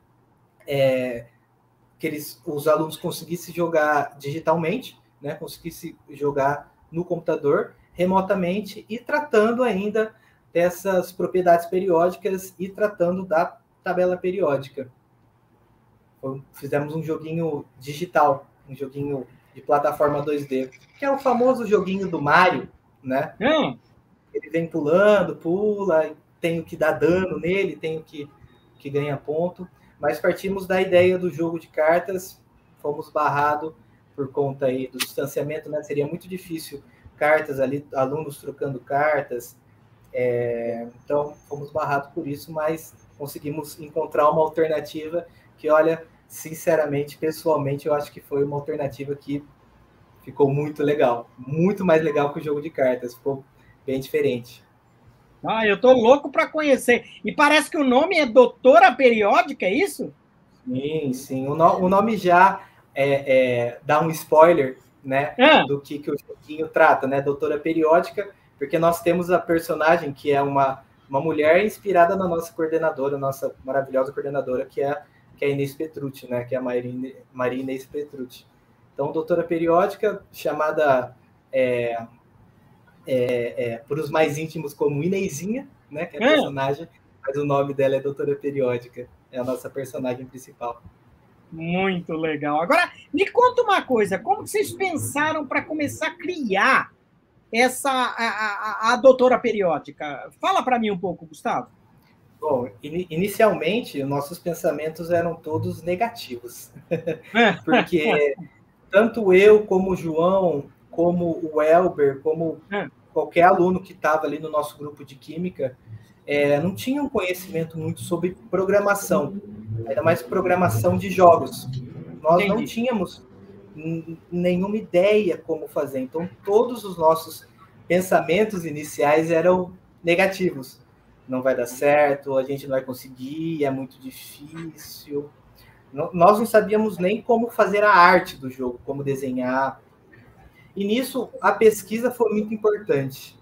é, que eles, os alunos conseguissem jogar digitalmente, né, conseguissem jogar no computador remotamente e tratando ainda dessas propriedades periódicas e tratando da tabela periódica. Fizemos um joguinho digital, um joguinho de plataforma 2D, que é o famoso joguinho do Mario, né? Hum. Ele vem pulando, pula, tenho que dar dano nele, tenho que, que ganhar ponto. Mas partimos da ideia do jogo de cartas, fomos barrado por conta aí do distanciamento, né? Seria muito difícil cartas ali, alunos trocando cartas. É, então, fomos barrados por isso, mas conseguimos encontrar uma alternativa que, olha, sinceramente, pessoalmente, eu acho que foi uma alternativa que ficou muito legal. Muito mais legal que o jogo de cartas. Ficou bem diferente. Ah, eu tô louco para conhecer. E parece que o nome é Doutora Periódica, é isso? Sim, sim. O, no, o nome já é, é, dá um spoiler, né, ah. do que, que o joguinho trata, né? Doutora Periódica, porque nós temos a personagem que é uma, uma mulher inspirada na nossa coordenadora, nossa maravilhosa coordenadora, que é, que é a Inês Petrucci, né? Que é a Maria, Maria Inês Petrucci. Então, Doutora Periódica, chamada é, é, é, para os mais íntimos como Inezinha, né, que é a é. personagem, mas o nome dela é Doutora Periódica, é a nossa personagem principal. Muito legal. Agora, me conta uma coisa, como vocês pensaram para começar a criar essa a, a, a Doutora Periódica? Fala para mim um pouco, Gustavo. Bom, in, inicialmente, nossos pensamentos eram todos negativos, é. porque tanto eu como o João como o Elber, como é. qualquer aluno que estava ali no nosso grupo de química, é, não tinha um conhecimento muito sobre programação, ainda mais programação de jogos. Nós Entendi. não tínhamos nenhuma ideia como fazer. Então, todos os nossos pensamentos iniciais eram negativos. Não vai dar certo, a gente não vai conseguir, é muito difícil. Nós não sabíamos nem como fazer a arte do jogo, como desenhar, e nisso a pesquisa foi muito importante.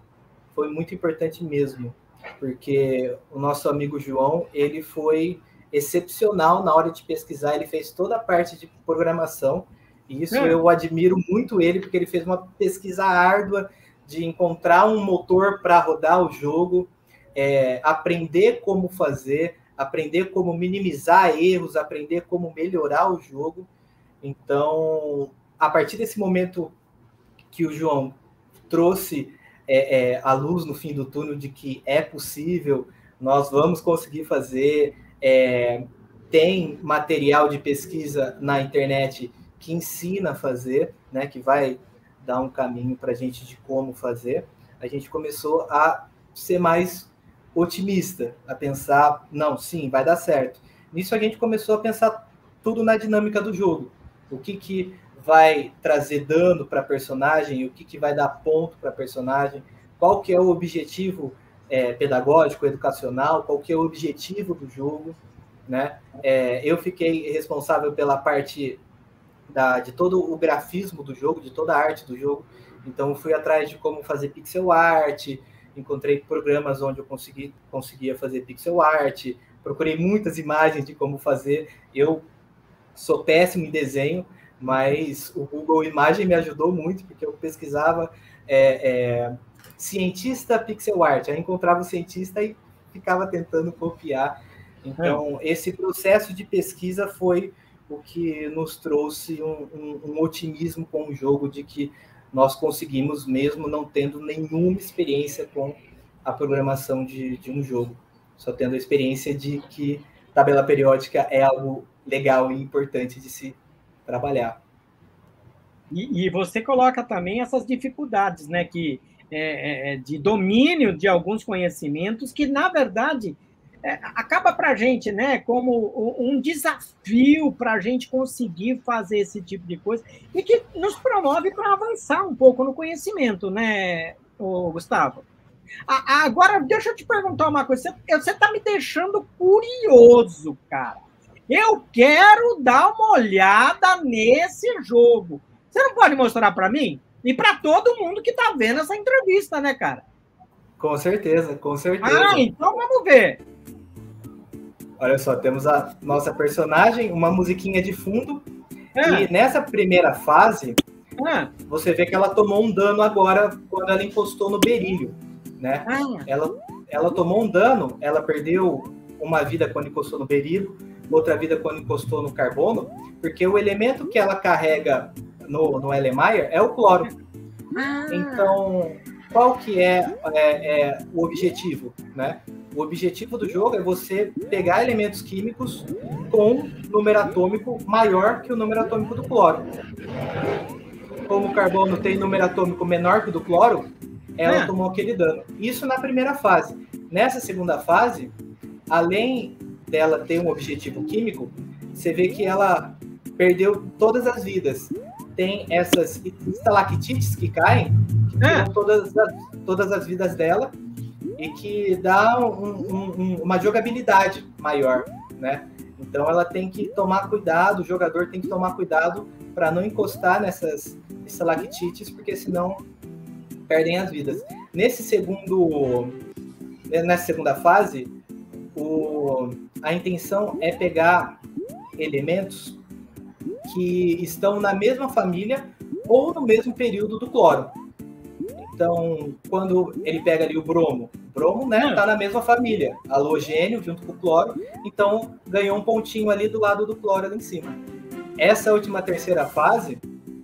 Foi muito importante mesmo, porque o nosso amigo João, ele foi excepcional na hora de pesquisar, ele fez toda a parte de programação, e isso é. eu admiro muito ele, porque ele fez uma pesquisa árdua de encontrar um motor para rodar o jogo, é, aprender como fazer, aprender como minimizar erros, aprender como melhorar o jogo. Então, a partir desse momento que o João trouxe é, é, a luz no fim do túnel de que é possível, nós vamos conseguir fazer. É, tem material de pesquisa na internet que ensina a fazer, né, que vai dar um caminho para a gente de como fazer. A gente começou a ser mais otimista, a pensar, não, sim, vai dar certo. Nisso a gente começou a pensar tudo na dinâmica do jogo. O que, que vai trazer dano para personagem, o que, que vai dar ponto para personagem, qual que é o objetivo é, pedagógico, educacional, qual que é o objetivo do jogo, né? É, eu fiquei responsável pela parte da, de todo o grafismo do jogo, de toda a arte do jogo. Então, fui atrás de como fazer pixel art, encontrei programas onde eu consegui, conseguia fazer pixel art, procurei muitas imagens de como fazer. Eu sou péssimo em desenho, mas o Google Imagem me ajudou muito, porque eu pesquisava é, é, cientista pixel art, aí encontrava o cientista e ficava tentando copiar. Então, é. esse processo de pesquisa foi o que nos trouxe um, um, um otimismo com o jogo de que nós conseguimos, mesmo não tendo nenhuma experiência com a programação de, de um jogo, só tendo a experiência de que tabela periódica é algo legal e importante de se trabalhar. E, e você coloca também essas dificuldades, né, que é, é, é de domínio de alguns conhecimentos que, na verdade, é, acaba para a gente, né, como um desafio para a gente conseguir fazer esse tipo de coisa e que nos promove para avançar um pouco no conhecimento, né, Gustavo? Agora, deixa eu te perguntar uma coisa. Você está me deixando curioso, cara. Eu quero dar uma olhada nesse jogo. Você não pode mostrar para mim? E para todo mundo que está vendo essa entrevista, né, cara? Com certeza, com certeza. Ah, então vamos ver. Olha só, temos a nossa personagem, uma musiquinha de fundo. É. E nessa primeira fase, é. você vê que ela tomou um dano agora quando ela encostou no berilho, né? É. Ela, ela tomou um dano, ela perdeu uma vida quando encostou no berilho, outra vida quando encostou no carbono, porque o elemento que ela carrega no, no Elemeyer é o cloro. Ah. Então, qual que é, é, é, o objetivo, né? O objetivo do jogo é você pegar elementos químicos com número atômico maior que o número atômico do cloro. Como o carbono tem número atômico menor que o do cloro, ela é. tomou aquele dano. Isso na primeira fase. Nessa segunda fase, além dela ter um objetivo químico, você vê que ela perdeu todas as vidas. Tem essas estalactites que caem, que tiram todas as, todas as vidas dela, e que dá um, um, uma jogabilidade maior, né? Então ela tem que tomar cuidado, o jogador tem que tomar cuidado para não encostar nessas estalactites, porque senão perdem as vidas. Nesse segundo, nessa segunda fase, o, a intenção é pegar elementos que estão na mesma família ou no mesmo período do cloro. Então, quando ele pega ali o bromo, o bromo, né, tá na mesma família, halogênio junto com o cloro, então ganhou um pontinho ali do lado do cloro ali em cima. Essa última terceira fase,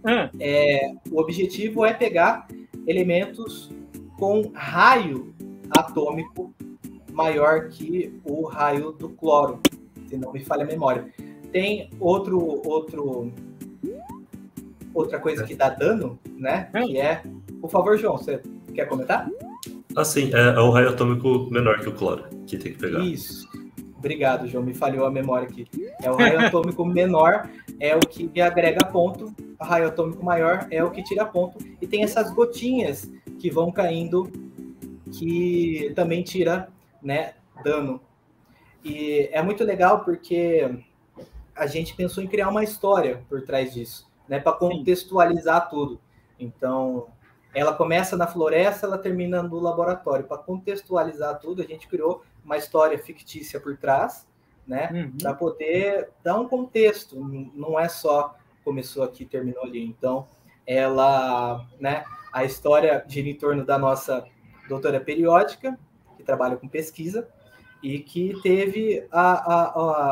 hum. é, o objetivo é pegar elementos com raio atômico maior que o raio do cloro, se não me falha a memória. Tem outro outro outra coisa que dá dano, né? Hum. Que é por favor, João, você quer comentar? Ah, sim, é, é o raio atômico menor que o cloro que tem que pegar. Isso. Obrigado, João, me falhou a memória aqui. É o raio atômico menor, é o que agrega ponto, o raio atômico maior é o que tira ponto, e tem essas gotinhas que vão caindo, que também tira né, dano. E é muito legal porque a gente pensou em criar uma história por trás disso, né, para contextualizar tudo. Então, ela começa na floresta, ela termina no laboratório. Para contextualizar tudo, a gente criou uma história fictícia por trás, né? Uhum. Para poder dar um contexto. Não é só começou aqui, terminou ali. Então, ela, né? A história gira em torno da nossa doutora periódica, trabalha com pesquisa, e que teve a, a,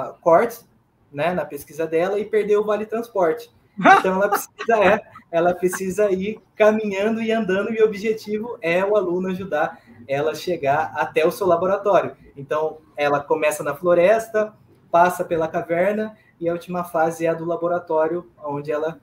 a cortes né, na pesquisa dela e perdeu o vale transporte. Então ela precisa, é, ela precisa ir caminhando e andando, e o objetivo é o aluno ajudar ela a chegar até o seu laboratório. Então ela começa na floresta, passa pela caverna, e a última fase é a do laboratório, onde ela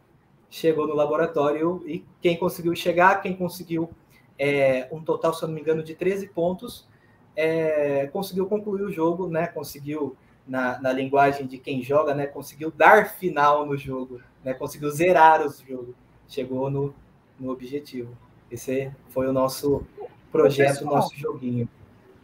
chegou no laboratório e quem conseguiu chegar, quem conseguiu é, um total, se eu não me engano, de 13 pontos, é, conseguiu concluir o jogo, né? Conseguiu, na, na linguagem de quem joga, né? Conseguiu dar final no jogo né, conseguiu zerar o jogo, chegou no, no objetivo. Esse foi o nosso projeta o nosso joguinho.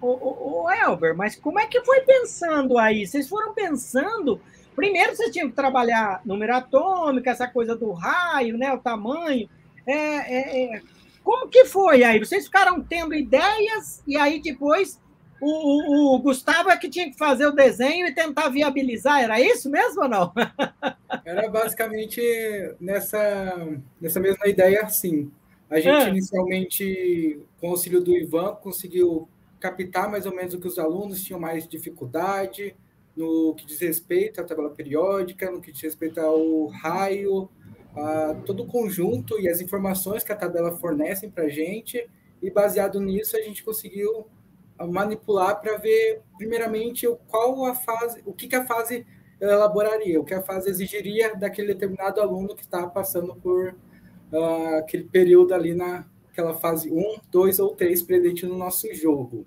O, o, Elber, mas como é que foi pensando aí? Vocês foram pensando. Primeiro vocês tinham que trabalhar número atômico, essa coisa do raio, né? O tamanho. É, é, é. Como que foi aí? Vocês ficaram tendo ideias e aí depois o, o, o, Gustavo é que tinha que fazer o desenho e tentar viabilizar, era isso mesmo ou não? Era basicamente nessa, nessa mesma ideia, sim. A gente é. inicialmente, com o auxílio do Ivan, conseguiu captar mais ou menos o que os alunos tinham mais dificuldade no que diz respeito à tabela periódica, no que diz respeito ao raio, todo o conjunto e as informações que a tabela fornecem para a gente, e baseado nisso a gente conseguiu manipular para ver, primeiramente, qual a fase, o que, que a fase elaboraria, o que a fase exigiria daquele determinado aluno que está passando por uh, aquele período ali naquela fase 1, 2 ou 3 presente no nosso jogo.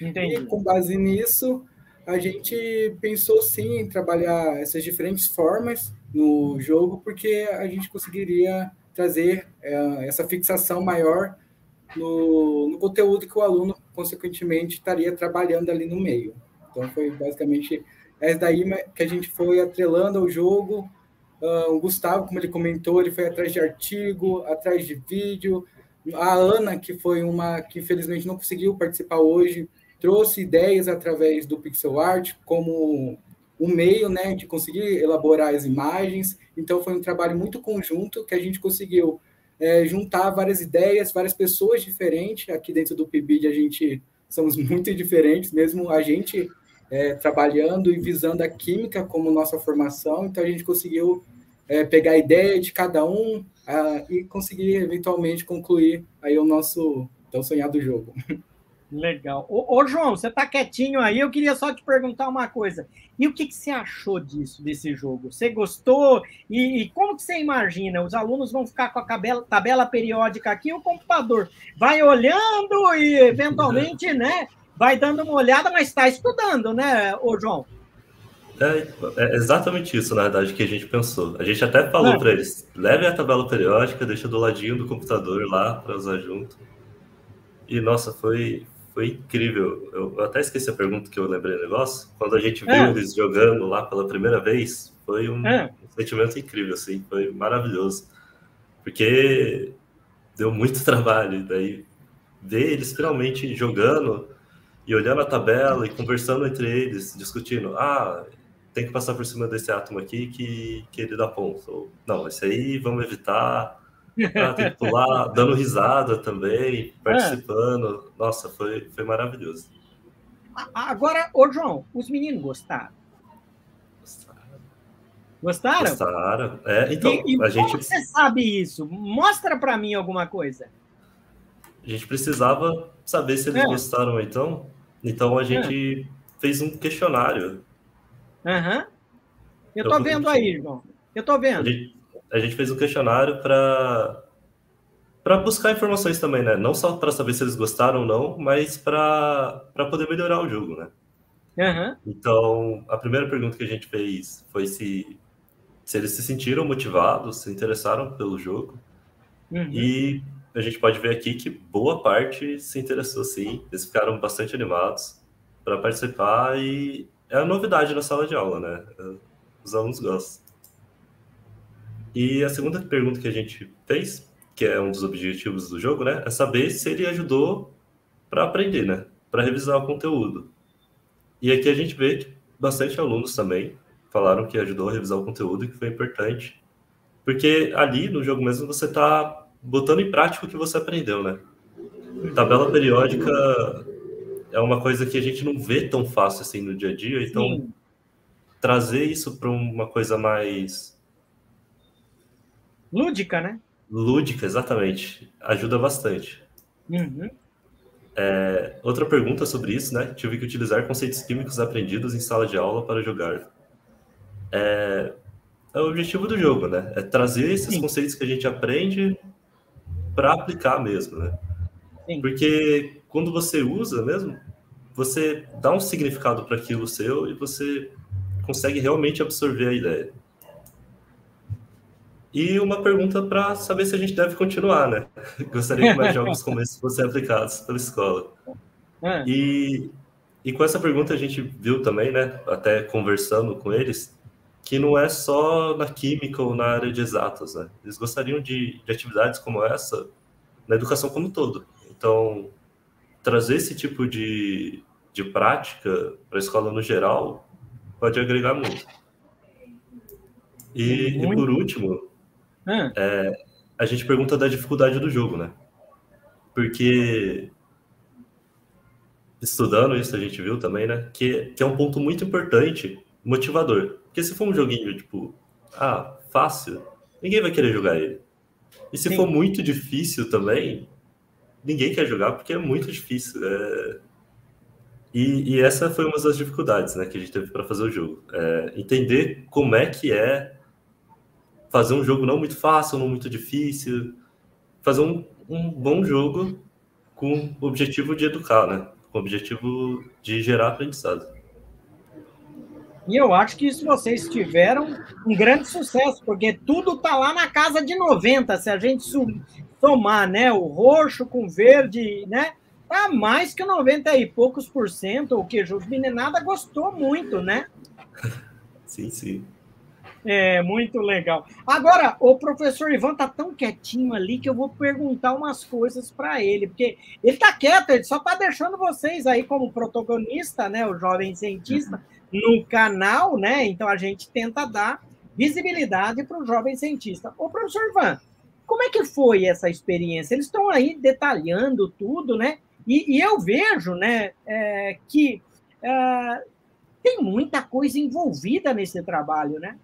Entendi. E com base nisso, a gente pensou sim em trabalhar essas diferentes formas no jogo, porque a gente conseguiria trazer uh, essa fixação maior no, no, conteúdo que o aluno, consequentemente, estaria trabalhando ali no meio. Então, foi basicamente essa daí que a gente foi atrelando ao jogo, Uh, o Gustavo, como ele comentou, ele foi atrás de artigo, atrás de vídeo. A Ana, que foi uma que infelizmente não conseguiu participar hoje, trouxe ideias através do pixel art como um meio né, de conseguir elaborar as imagens. Então, foi um trabalho muito conjunto que a gente conseguiu é, juntar várias ideias, várias pessoas diferentes. Aqui dentro do PIBID, a gente somos muito diferentes, mesmo a gente é, trabalhando e visando a química como nossa formação. Então, a gente conseguiu é, pegar a ideia de cada um uh, e conseguir eventualmente concluir aí o nosso tão sonhado jogo. Legal. Ô, ô João, você está quietinho aí, eu queria só te perguntar uma coisa. E o que, que você achou disso, desse jogo? Você gostou? E, e, como que você imagina? Os alunos vão ficar com a tabela, tabela periódica aqui o computador vai olhando e, eventualmente, né, vai dando uma olhada, mas está estudando, né, ô João? É, é, exatamente isso, na verdade, que a gente pensou. A gente até falou é. para eles: levem a tabela periódica, deixa do ladinho do computador lá para usar junto. E nossa, foi, foi incrível. Eu, eu, até esqueci a pergunta que eu lembrei do negócio. Quando a gente viu é. eles jogando lá pela primeira vez, foi um, é. um sentimento incrível, assim, foi maravilhoso. Porque deu muito trabalho. Daí ver eles finalmente jogando e olhando a tabela e conversando entre eles, discutindo. Ah, tem que passar por cima desse átomo aqui que, que ele dá ponto. Ou, não, esse aí vamos evitar. Ah, tem que pular, dando risada também, participando. É. Nossa, foi, foi maravilhoso. Agora, ô João, os meninos gostaram? Gostaram. Gostaram? É, então, e, e a gente. Como você sabe isso? Mostra para mim alguma coisa. A gente precisava saber se eles é. gostaram então. Então a é. gente é. fez um questionário Aham. Uhum. Eu tô vendo aí, irmão. Eu tô vendo. A gente, a gente fez um questionário para para buscar informações também, né? Não só para saber se eles gostaram ou não, mas para poder melhorar o jogo, né? Uhum. Então, a primeira pergunta que a gente fez foi se, se eles se sentiram motivados, se interessaram pelo jogo. Uhum. E a gente pode ver aqui que boa parte se interessou sim, eles ficaram bastante animados para participar e é a novidade na sala de aula, né? Os alunos gostam. E a segunda pergunta que a gente fez, que é um dos objetivos do jogo, né? É saber se ele ajudou para aprender, né? Para revisar o conteúdo. E aqui a gente vê que bastante alunos também falaram que ajudou a revisar o conteúdo e que foi importante. Porque ali no jogo mesmo você está botando em prática o que você aprendeu, né? Tabela periódica é uma coisa que a gente não vê tão fácil assim no dia a dia, então Sim. trazer isso para uma coisa mais lúdica, né? Lúdica, exatamente, ajuda bastante. Uhum. É, outra pergunta sobre isso, né? Tive que utilizar conceitos químicos aprendidos em sala de aula para jogar. É, é o objetivo do jogo, né? É trazer esses Sim. conceitos que a gente aprende para aplicar mesmo, né? Sim. Porque quando você usa mesmo, você dá um significado para aquilo seu e você consegue realmente absorver a ideia. E uma pergunta para saber se a gente deve continuar, né? Gostaria que mais jogos como esse fossem aplicados pela escola. É. E, e com essa pergunta a gente viu também, né? Até conversando com eles, que não é só na química ou na área de exatas, né? Eles gostariam de, de atividades como essa na educação como um todo. Então, trazer esse tipo de, de prática para a escola no geral pode agregar muito. E, e por último, ah. é, a gente pergunta da dificuldade do jogo, né? Porque estudando isso a gente viu também, né? Que, que é um ponto muito importante, motivador. Porque se for um joguinho, tipo, ah, fácil, ninguém vai querer jogar ele. E se Sim. for muito difícil também, ninguém quer jogar porque é muito difícil. É... E, e, essa foi uma das dificuldades né, que a gente teve para fazer o jogo. É entender como é que é fazer um jogo não muito fácil, não muito difícil, fazer um, um bom jogo com o objetivo de educar, né? Com o objetivo de gerar aprendizado. E eu acho que isso vocês tiveram um grande sucesso, porque tudo tá lá na casa de 90. Se a gente somar, né, o roxo com verde, né, tá mais que 90 e poucos por cento. O queijo Meninada gostou muito, né? Sim, sim. É, muito legal. Agora, o professor Ivan tá tão quietinho ali que eu vou perguntar umas coisas para ele, porque ele tá quieto, ele só tá deixando vocês aí como protagonista, né, o jovem cientista, no canal, né? Então a gente tenta dar visibilidade para o jovem cientista. O professor Ivan, como é que foi essa experiência? Eles estão aí detalhando tudo, né? E, e eu vejo, né, é, que é, tem muita coisa envolvida nesse trabalho, né?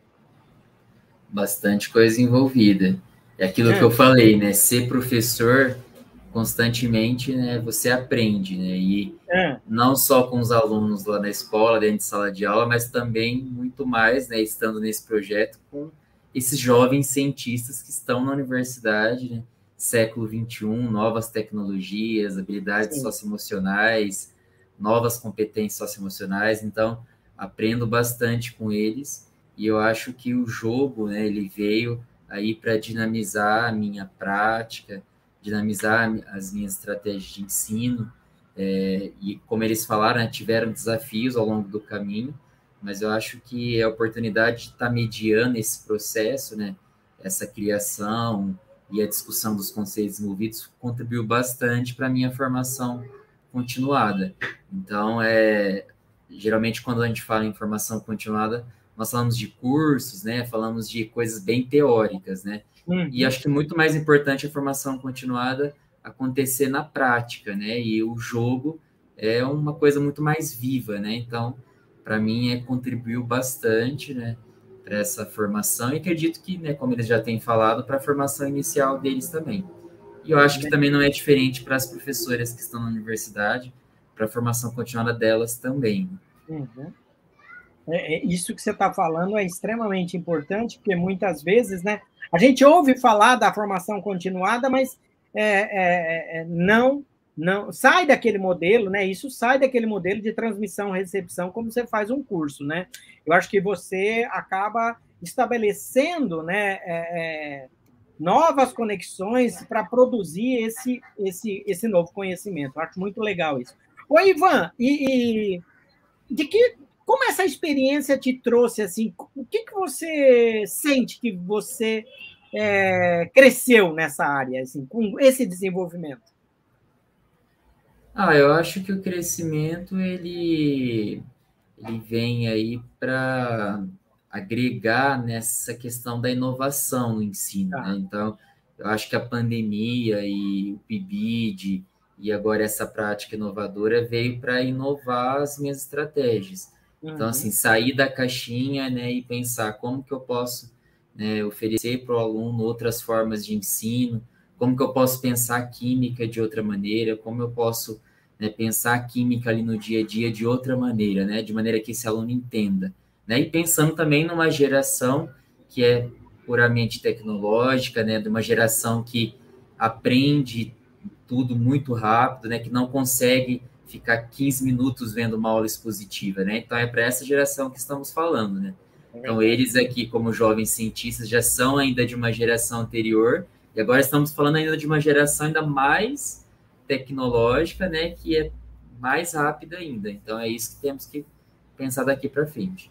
Bastante coisa envolvida. É aquilo é. que eu falei, né? Ser professor constantemente, né? Você aprende, né? E é. não só com os alunos lá na escola, dentro de sala de aula, mas também muito mais, né? Estando nesse projeto com esses jovens cientistas que estão na universidade, né? Século 21, novas tecnologias, habilidades Sim. socioemocionais, novas competências socioemocionais. Então, aprendo bastante com eles e eu acho que o jogo, né, ele veio aí para dinamizar a minha prática, dinamizar as minhas estratégias de ensino, é, e como eles falaram, né, tiveram desafios ao longo do caminho, mas eu acho que a oportunidade de estar tá mediando esse processo, né, essa criação e a discussão dos conceitos envolvidos contribuiu bastante para a minha formação continuada. Então, é, geralmente, quando a gente fala em formação continuada, nós falamos de cursos, né? Falamos de coisas bem teóricas, né? Uhum. E acho que muito mais importante a formação continuada acontecer na prática, né? E o jogo é uma coisa muito mais viva, né? Então, para mim, é contribuiu bastante, né? Para essa formação e acredito que, né? Como eles já têm falado, para a formação inicial deles também. E eu acho que também não é diferente para as professoras que estão na universidade, para a formação continuada delas também. Uhum. É, é, isso que você está falando é extremamente importante, porque muitas vezes, né, a gente ouve falar da formação continuada, mas é, é, é, não, não sai daquele modelo, né? Isso sai daquele modelo de transmissão, recepção, como você faz um curso, né? Eu acho que você acaba estabelecendo, né? É, novas conexões para produzir esse, esse, esse novo conhecimento. Eu acho muito legal isso. Oi, Ivan, e, e de que como essa experiência te trouxe assim? O que, que você sente que você é, cresceu nessa área, assim, com esse desenvolvimento? Ah, eu acho que o crescimento ele, ele vem aí para agregar nessa questão da inovação no ensino. Né? Então, eu acho que a pandemia e o PIBID e agora essa prática inovadora veio para inovar as minhas estratégias. Então, uhum. assim, sair da caixinha né, e pensar como que eu posso né, oferecer para o aluno outras formas de ensino, como que eu posso pensar química de outra maneira, como eu posso né, pensar química ali no dia a dia de outra maneira, né, de maneira que esse aluno entenda. Né, e pensando também numa geração que é puramente tecnológica, né, de uma geração que aprende tudo muito rápido, né, que não consegue ficar 15 minutos vendo uma aula expositiva, né? Então é para essa geração que estamos falando, né? Então, eles aqui, como jovens cientistas, já são ainda de uma geração anterior, e agora estamos falando ainda de uma geração ainda mais tecnológica, né, que é mais rápida ainda. Então, é isso que temos que pensar daqui para frente.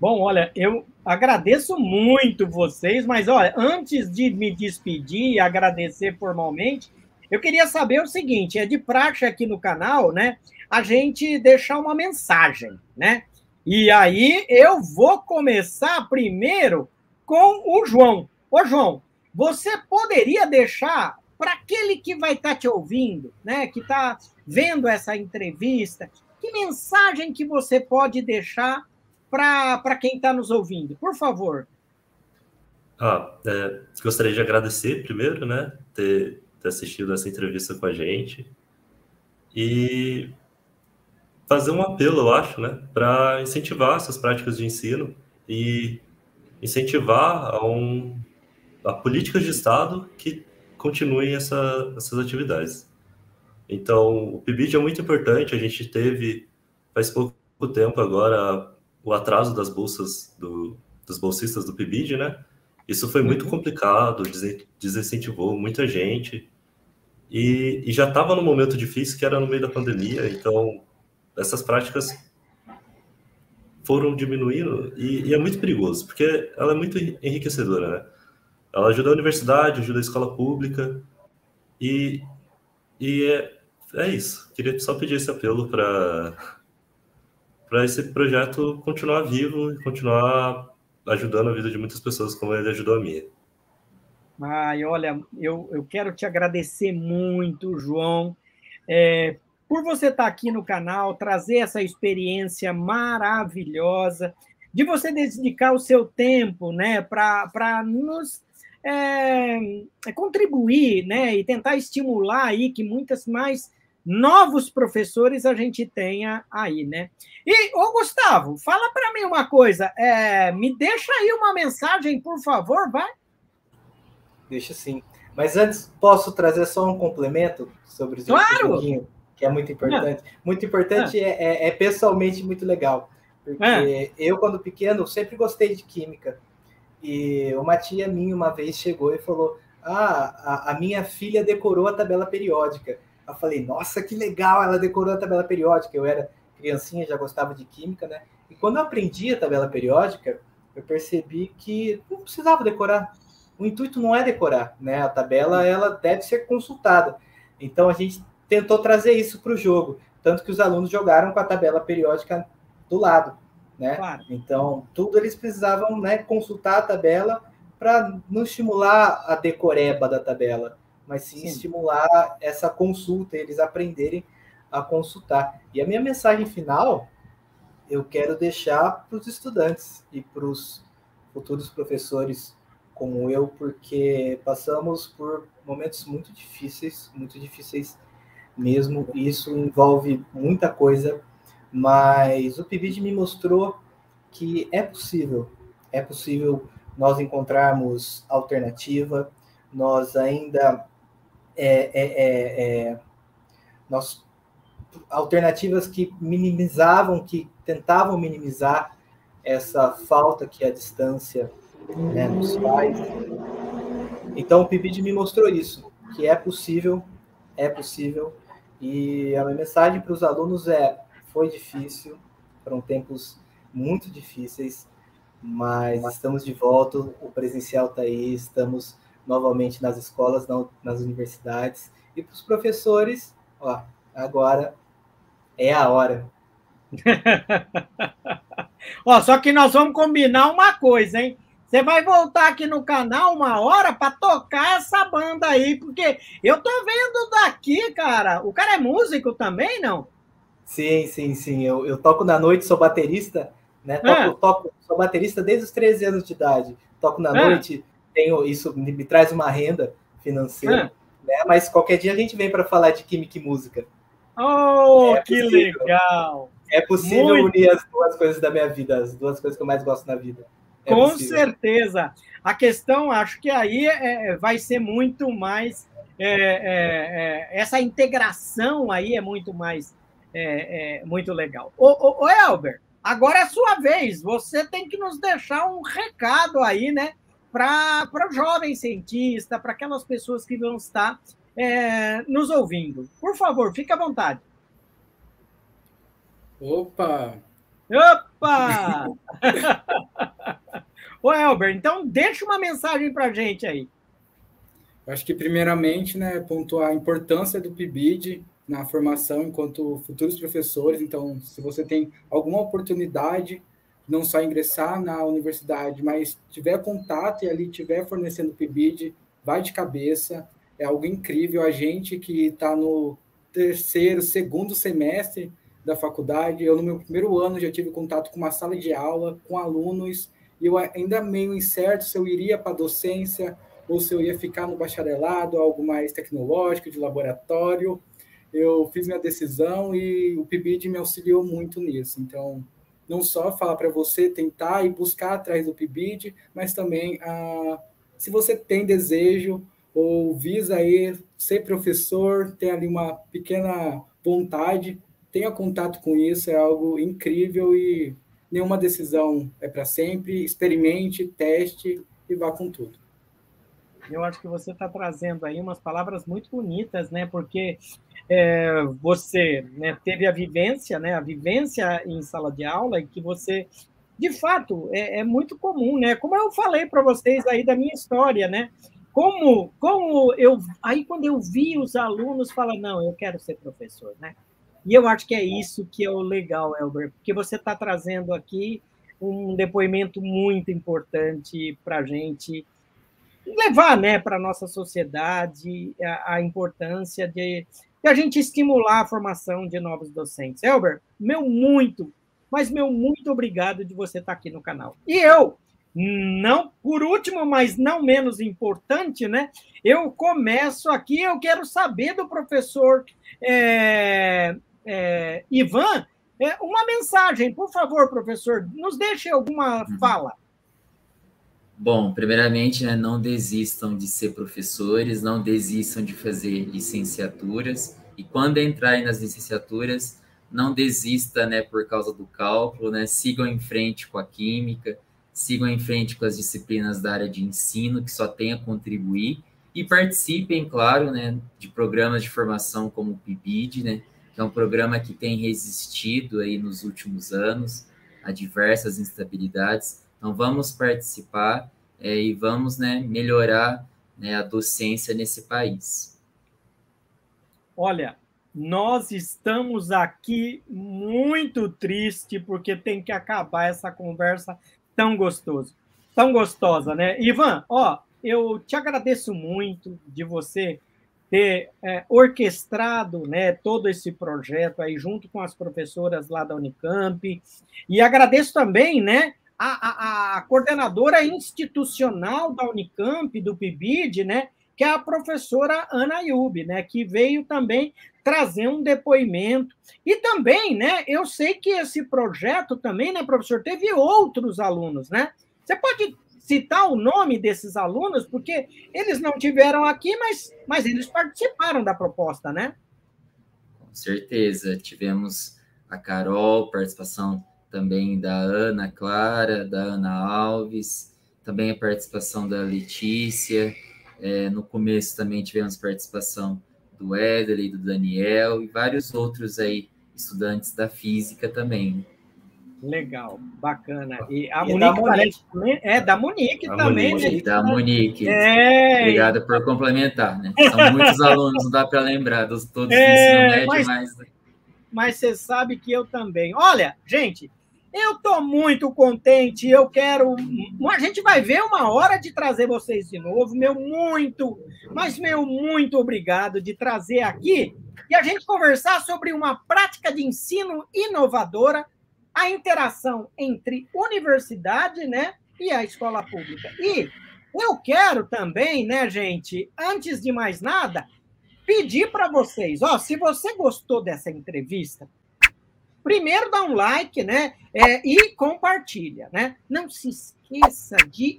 Bom, olha, eu agradeço muito vocês, mas olha, antes de me despedir e agradecer formalmente, eu queria saber o seguinte: é de praxe aqui no canal, né? A gente deixar uma mensagem, né? E aí eu vou começar primeiro com o João. Ô, João, você poderia deixar para aquele que vai estar tá te ouvindo, né? Que está vendo essa entrevista, que mensagem que você pode deixar para quem está nos ouvindo, por favor. Ah, é, gostaria de agradecer primeiro, né, ter, ter assistido essa entrevista com a gente e fazer um apelo, eu acho, né, para incentivar essas práticas de ensino e incentivar a, um, a políticas de Estado que continuem essa, essas atividades. Então, o PIBID é muito importante, a gente teve, faz pouco tempo agora, o atraso das bolsas do, dos bolsistas do PIBID, né? Isso foi muito uhum. complicado, desincentivou muita gente. E, e já estava no momento difícil que era no meio da pandemia, então essas práticas foram diminuindo e, e, é muito perigoso, porque ela é muito enriquecedora, né? Ela ajuda a universidade, ajuda a escola pública e, e é, é isso. Queria só pedir esse apelo para para esse projeto continuar vivo e continuar ajudando a vida de muitas pessoas como ele ajudou a minha. Ai, olha, eu, eu quero te agradecer muito, João, é, por você estar aqui no canal, trazer essa experiência maravilhosa, de você dedicar o seu tempo né, para nos é, contribuir né, e tentar estimular aí que muitas mais novos professores a gente tenha aí, né? E, ô Gustavo, fala para mim uma coisa, é, me deixa aí uma mensagem, por favor, vai? Deixa sim. Mas antes, posso trazer só um complemento sobre o claro! que é muito importante. É. Muito importante é. É, é, pessoalmente muito legal. Porque é. eu, quando pequeno, sempre gostei de química. E uma tia minha uma vez chegou e falou: Ah, a, a minha filha decorou a tabela periódica. Eu falei, nossa, que legal, ela decorou a tabela periódica. Eu era criancinha, já gostava de química, né? E quando eu aprendi a tabela periódica, eu percebi que não precisava decorar. O intuito não é decorar, né? A tabela ela deve ser consultada. Então a gente tentou trazer isso para o jogo, tanto que os alunos jogaram com a tabela periódica do lado, né? Claro. Então tudo eles precisavam, né, consultar a tabela para não estimular a decoreba da tabela, mas sim, sim, estimular essa consulta, eles aprenderem a consultar. E a minha mensagem final eu quero deixar para os estudantes e para os futuros professores como eu, porque passamos por momentos muito difíceis, muito difíceis mesmo. E isso envolve muita coisa, mas o PIBID me mostrou que é possível, é possível nós encontrarmos alternativa, nós ainda é, é, é, é, nós, alternativas que minimizavam, que tentavam minimizar essa falta que a distância né, nos faz. Então o PIBID me mostrou isso, que é possível, é possível. E a minha mensagem para os alunos é: foi difícil, foram tempos muito difíceis, mas estamos de volta, o presencial está aí, estamos novamente nas escolas, nas universidades. E para os professores, ó, agora é a hora. ó, só que nós vamos combinar uma coisa, hein? Você vai voltar aqui no canal uma hora para tocar essa banda aí, porque eu tô vendo daqui, cara. O cara é músico também, não? Sim, sim, sim. Eu, eu toco na noite, sou baterista, né? Toco, é. toco, sou baterista desde os 13 anos de idade. Toco na é. noite, tenho isso me, me traz uma renda financeira, é. né? Mas qualquer dia a gente vem para falar de química e música. Oh, é que legal! É possível Muito. unir as duas coisas da minha vida, as duas coisas que eu mais gosto na vida. É Com possível. certeza. A questão, acho que aí é, é vai ser muito mais é, é, é, essa integração aí é muito mais muito legal. Ô, ô, ô Elber, agora é a sua vez. Você tem que nos deixar um recado aí, né? Para o jovem cientista, para aquelas pessoas que vão estar é, nos ouvindo. Por favor, fique à vontade. Opa! Opa! Ô, Elber, então deixa uma mensagem para a gente aí. Acho que, primeiramente, né, pontuar a importância do PIBID na formação enquanto futuros professores. Então, se você tem alguma oportunidade, não só ingressar na universidade, mas tiver contato e ali tiver fornecendo PIBID, vai de cabeça. É algo incrível. A gente que está no terceiro, segundo semestre da faculdade, eu no meu primeiro ano já tive contato com uma sala de aula, com alunos, e eu ainda meio incerto se eu iria para a docência ou se eu ia ficar no bacharelado, algo mais tecnológico, de laboratório. Eu fiz minha decisão e o PIBID me auxiliou muito nisso. Então, não só falar para você tentar e buscar atrás do PIBID, mas também ah, se você tem desejo ou visa ir ser professor, tem ali uma pequena vontade, tenha contato com isso, é algo incrível e nenhuma decisão é para sempre. Experimente, teste e vá com tudo. Eu acho que você está trazendo aí umas palavras muito bonitas, né? Porque é, você né, teve a vivência, né? A vivência em sala de aula e que você, de fato, é, é muito comum, né? Como eu falei para vocês aí da minha história, né? Como, como eu, aí quando eu vi os alunos falar, não, eu quero ser professor, né? E eu acho que é isso que é o legal, Elber, porque você está trazendo aqui um depoimento muito importante para a gente levar né, para a nossa sociedade a, a importância de, de, a gente estimular a formação de novos docentes. Elber, meu muito, mas meu muito obrigado de você estar tá aqui no canal. E eu, não por último, mas não menos importante, né? Eu começo aqui, eu quero saber do professor é, é, Ivan é, uma mensagem, por favor, professor, nos deixe alguma uhum. fala. Bom, primeiramente, né, não desistam de ser professores, não desistam de fazer licenciaturas, e quando entrarem nas licenciaturas, não desista né, por causa do cálculo, né, sigam em frente com a química, sigam em frente com as disciplinas da área de ensino, que só tem a contribuir, e participem, claro, né, de programas de formação como o PIBID, né, que é um programa que tem resistido aí nos últimos anos a diversas instabilidades, então, vamos participar é, e vamos né, melhorar né, a docência nesse país. Olha, nós estamos aqui muito triste porque tem que acabar essa conversa tão gostosa, tão gostosa, né? Ivan, ó, eu te agradeço muito de você ter é, orquestrado né, todo esse projeto aí junto com as professoras lá da Unicamp e agradeço também, né, a, a, coordenadora institucional da Unicamp, do PIBID, né, que é a professora Ana Ayub, né, que veio também trazer um depoimento. E também, né, eu sei que esse projeto também, né, professor, teve outros alunos, né? Você pode citar o nome desses alunos, porque eles não tiveram aqui, mas, mas eles participaram da proposta, né? Com certeza. Tivemos a Carol, participação também da Ana Clara, da Ana Alves, também a participação da Letícia. É, no começo também tivemos participação do Éder e do Daniel e vários outros aí estudantes da física também. Legal, bacana. E a e Monique, Monique. também é da Monique a também, Monique, né? Da Monique. É. Obrigada por complementar, né? São muitos alunos, não dá para lembrar dos todos é, do ensino médio, mas, mas mas você sabe que eu também. Olha, gente, eu estou muito contente, eu quero. A gente vai ver uma hora de trazer vocês de novo. Meu muito, mas meu muito obrigado de trazer aqui e a gente conversar sobre uma prática de ensino inovadora, a interação entre universidade né, e a escola pública. E eu quero também, né, gente, antes de mais nada, pedir para vocês, ó, se você gostou dessa entrevista, primeiro dá um like, né? É, e compartilha, né? Não se esqueça de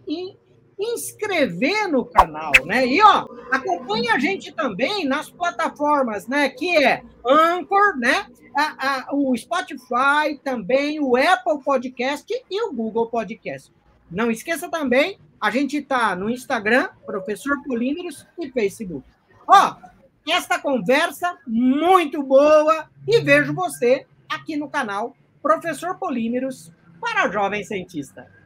inscrever no canal, né? E ó, acompanhe a gente também nas plataformas, né? Que é Anchor, né? A, a, o Spotify, também o Apple Podcast e o Google Podcast. Não esqueça também, a gente está no Instagram, Professor Polímeros, e Facebook. Ó, esta conversa muito boa e vejo você aqui no canal Professor Polímeros para Jovem Cientista.